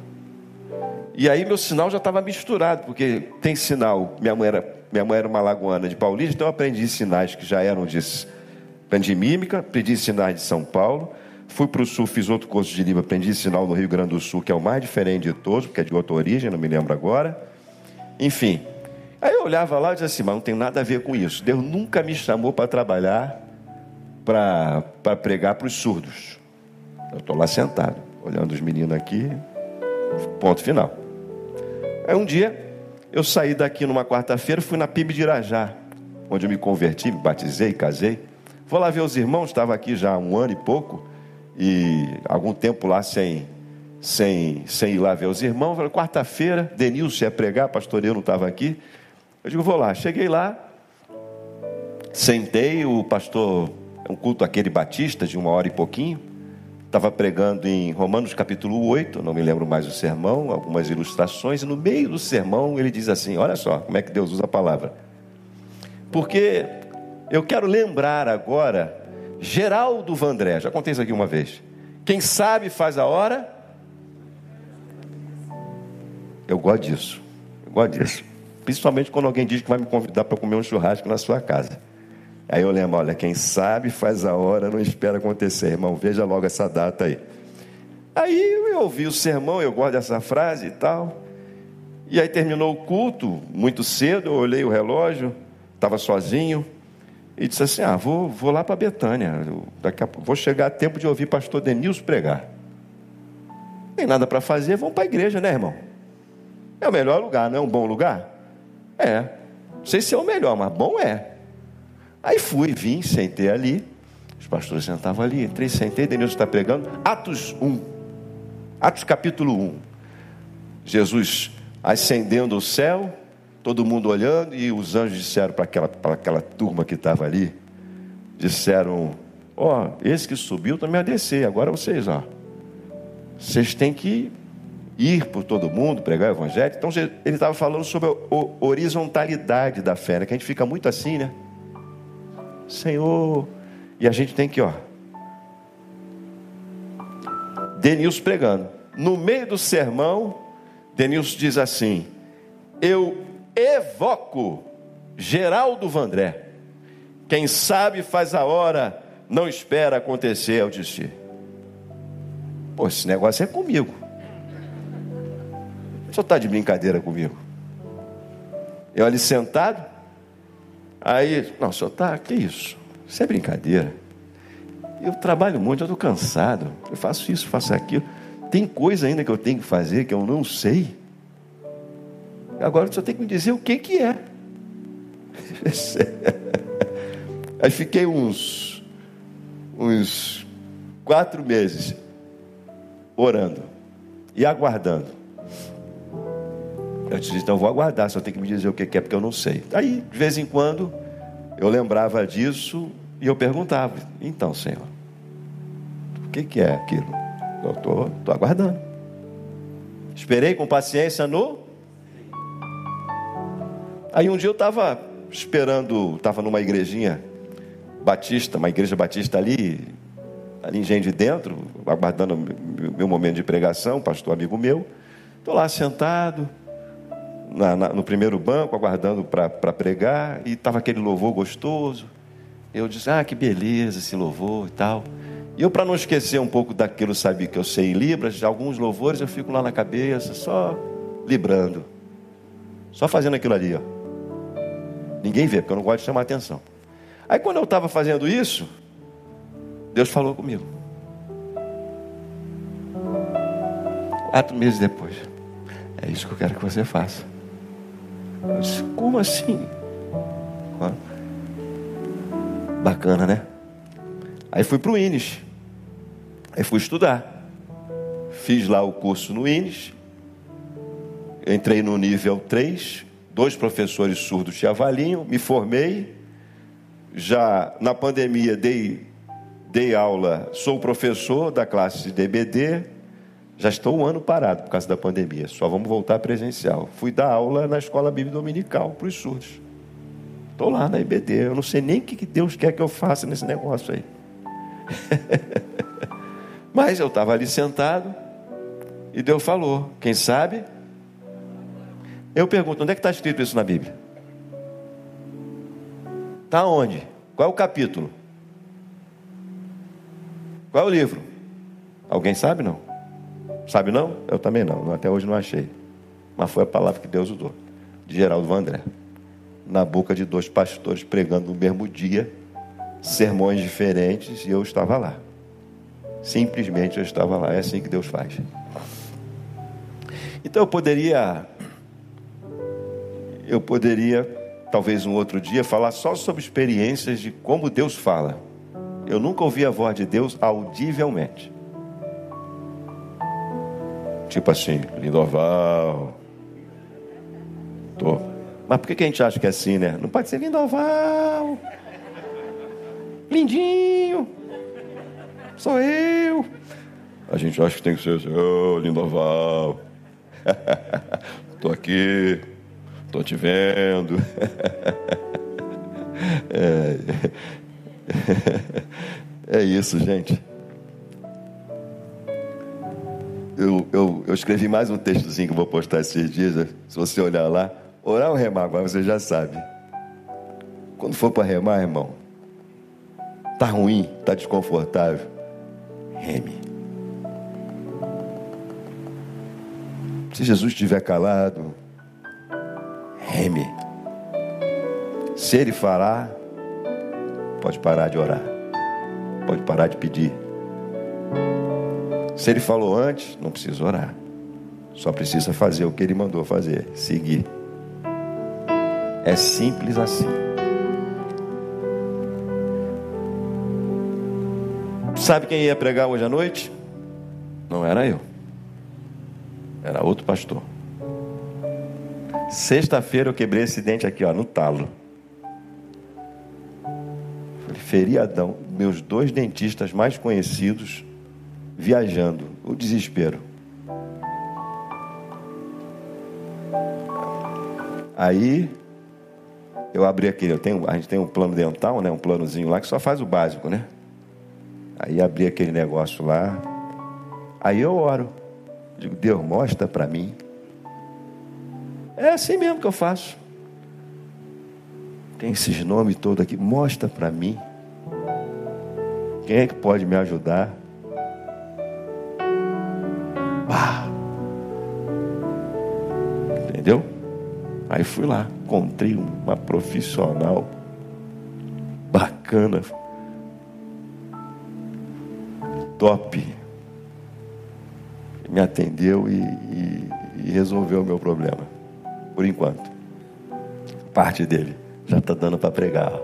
E aí meu sinal já estava misturado, porque tem sinal. Minha mãe, era, minha mãe era uma lagoana de Paulista, então eu aprendi sinais que já eram de. Aprendi mímica, aprendi sinais de São Paulo. Fui para o sul, fiz outro curso de Libra, aprendi sinal no Rio Grande do Sul, que é o mais diferente de todos, porque é de outra origem, não me lembro agora. Enfim. Aí eu olhava lá e dizia assim, mas não tem nada a ver com isso. Deus nunca me chamou para trabalhar, para pregar para os surdos. Eu estou lá sentado. Olhando os meninos aqui, ponto final. Aí um dia eu saí daqui numa quarta-feira, fui na PIB de Irajá, onde eu me converti, me batizei, casei. Vou lá ver os irmãos, estava aqui já há um ano e pouco, e algum tempo lá sem, sem, sem ir lá ver os irmãos. Quarta-feira, Denilson ia pregar, pastor eu não estava aqui. Eu digo, vou lá. Cheguei lá, sentei, o pastor, um culto aquele batista de uma hora e pouquinho, estava pregando em Romanos capítulo 8, não me lembro mais o sermão, algumas ilustrações, e no meio do sermão ele diz assim: olha só como é que Deus usa a palavra. Porque eu quero lembrar agora Geraldo Vandré, já contei isso aqui uma vez. Quem sabe faz a hora. Eu gosto disso. Eu gosto disso. Principalmente quando alguém diz que vai me convidar para comer um churrasco na sua casa. Aí eu lembro, olha, quem sabe faz a hora, não espera acontecer, irmão. Veja logo essa data aí. Aí eu ouvi o sermão, eu gosto dessa frase e tal. E aí terminou o culto, muito cedo, eu olhei o relógio, estava sozinho, e disse assim: Ah, vou, vou lá para Betânia, daqui a pouco vou chegar a tempo de ouvir pastor Denilson pregar. Tem nada para fazer, vamos para a igreja, né, irmão? É o melhor lugar, não é um bom lugar? É. Não sei se é o melhor, mas bom é. Aí fui, vim, sentei ali. Os pastores sentavam ali, entrei, sentei, Denilson está pregando. Atos 1. Atos capítulo 1. Jesus ascendendo o céu, todo mundo olhando, e os anjos disseram para aquela, para aquela turma que estava ali: disseram, ó, oh, esse que subiu também a descer, agora vocês, ó. Vocês têm que ir por todo mundo, pregar o evangelho. Então ele estava falando sobre a horizontalidade da fé, né? que a gente fica muito assim, né? Senhor. E a gente tem que, ó. Denilson pregando. No meio do sermão, Denilson diz assim: Eu evoco Geraldo Vandré. Quem sabe faz a hora, não espera acontecer ao destino. Pô, esse negócio é comigo. Senhor está de brincadeira comigo? Eu ali sentado, Aí, não, senhor tá, que isso? Isso é brincadeira. Eu trabalho muito, eu estou cansado. Eu faço isso, faço aquilo. Tem coisa ainda que eu tenho que fazer que eu não sei. Agora o senhor tem que me dizer o que, que é. Aí fiquei uns, uns quatro meses orando e aguardando. Eu disse, então vou aguardar, só tem que me dizer o que é, porque eu não sei. Aí, de vez em quando, eu lembrava disso e eu perguntava, então, Senhor, o que, é aquilo? Eu estou aguardando. Esperei com paciência no. Aí um dia eu estava esperando, estava numa igrejinha batista, uma igreja batista ali, ali em Gente de Dentro, aguardando meu momento de pregação, pastor amigo meu. Estou lá sentado, na, na, no primeiro banco, aguardando para pregar, e estava aquele louvor gostoso. Eu disse, ah, que beleza esse louvor e tal. E eu, para não esquecer um pouco daquilo, sabe, que eu sei em Libras, de alguns louvores, eu fico lá na cabeça, só librando. Só fazendo aquilo ali, ó. Ninguém vê, porque eu não gosto de chamar atenção. Aí quando eu estava fazendo isso, Deus falou comigo. Quatro meses depois. É isso que eu quero que você faça. Disse, como assim? Bacana, né? Aí fui para o INES. Aí fui estudar. Fiz lá o curso no INES. Entrei no nível 3. Dois professores surdos te avaliam. Me formei. Já na pandemia dei, dei aula. Sou professor da classe de DBD já estou um ano parado por causa da pandemia, só vamos voltar presencial. Fui dar aula na escola bíblica dominical para os surdos. Estou lá na IBD, eu não sei nem o que Deus quer que eu faça nesse negócio aí. Mas eu estava ali sentado e Deus falou: quem sabe? Eu pergunto: onde é que está escrito isso na Bíblia? Está onde? Qual é o capítulo? Qual é o livro? Alguém sabe não? Sabe não? Eu também não, até hoje não achei. Mas foi a palavra que Deus usou, de Geraldo Vandré. Na boca de dois pastores pregando no mesmo dia, sermões diferentes, e eu estava lá. Simplesmente eu estava lá. É assim que Deus faz. Então eu poderia. Eu poderia, talvez um outro dia, falar só sobre experiências de como Deus fala. Eu nunca ouvi a voz de Deus audivelmente. Tipo assim, Lindoval. Tô. Mas por que a gente acha que é assim, né? Não pode ser Lindoval. Lindinho. Sou eu. A gente acha que tem que ser assim, oh, Lindoval. Tô aqui. Tô te vendo. é. é isso, gente. Eu, eu, eu escrevi mais um textozinho que vou postar esses dias. Se você olhar lá, orar ou remar, agora você já sabe. Quando for para remar, irmão, tá ruim, tá desconfortável, reme. Se Jesus estiver calado, reme. Se ele falar, pode parar de orar, pode parar de pedir. Se ele falou antes, não precisa orar. Só precisa fazer o que ele mandou fazer, seguir. É simples assim. Sabe quem ia pregar hoje à noite? Não era eu. Era outro pastor. Sexta-feira eu quebrei esse dente aqui, ó, no talo. Feriadão. Meus dois dentistas mais conhecidos viajando, o desespero. Aí eu abri aquele, eu tenho, a gente tem um plano dental, né, um planozinho lá que só faz o básico, né? Aí abri aquele negócio lá. Aí eu oro. Digo, Deus, mostra para mim. É assim mesmo que eu faço. Tem esses nomes todos aqui. Mostra para mim. Quem é que pode me ajudar? Aí fui lá, encontrei uma profissional bacana, top. Me atendeu e, e, e resolveu o meu problema. Por enquanto. Parte dele. Já está dando para pregar.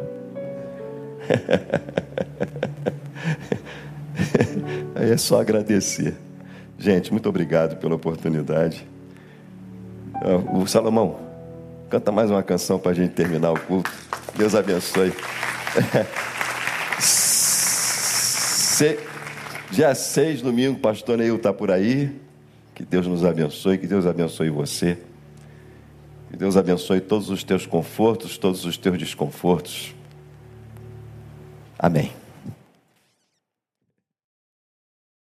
Aí é só agradecer. Gente, muito obrigado pela oportunidade. O Salomão, canta mais uma canção para a gente terminar o culto. Deus abençoe. Se, dia 6, domingo, pastor Neil está por aí. Que Deus nos abençoe, que Deus abençoe você. Que Deus abençoe todos os teus confortos, todos os teus desconfortos. Amém.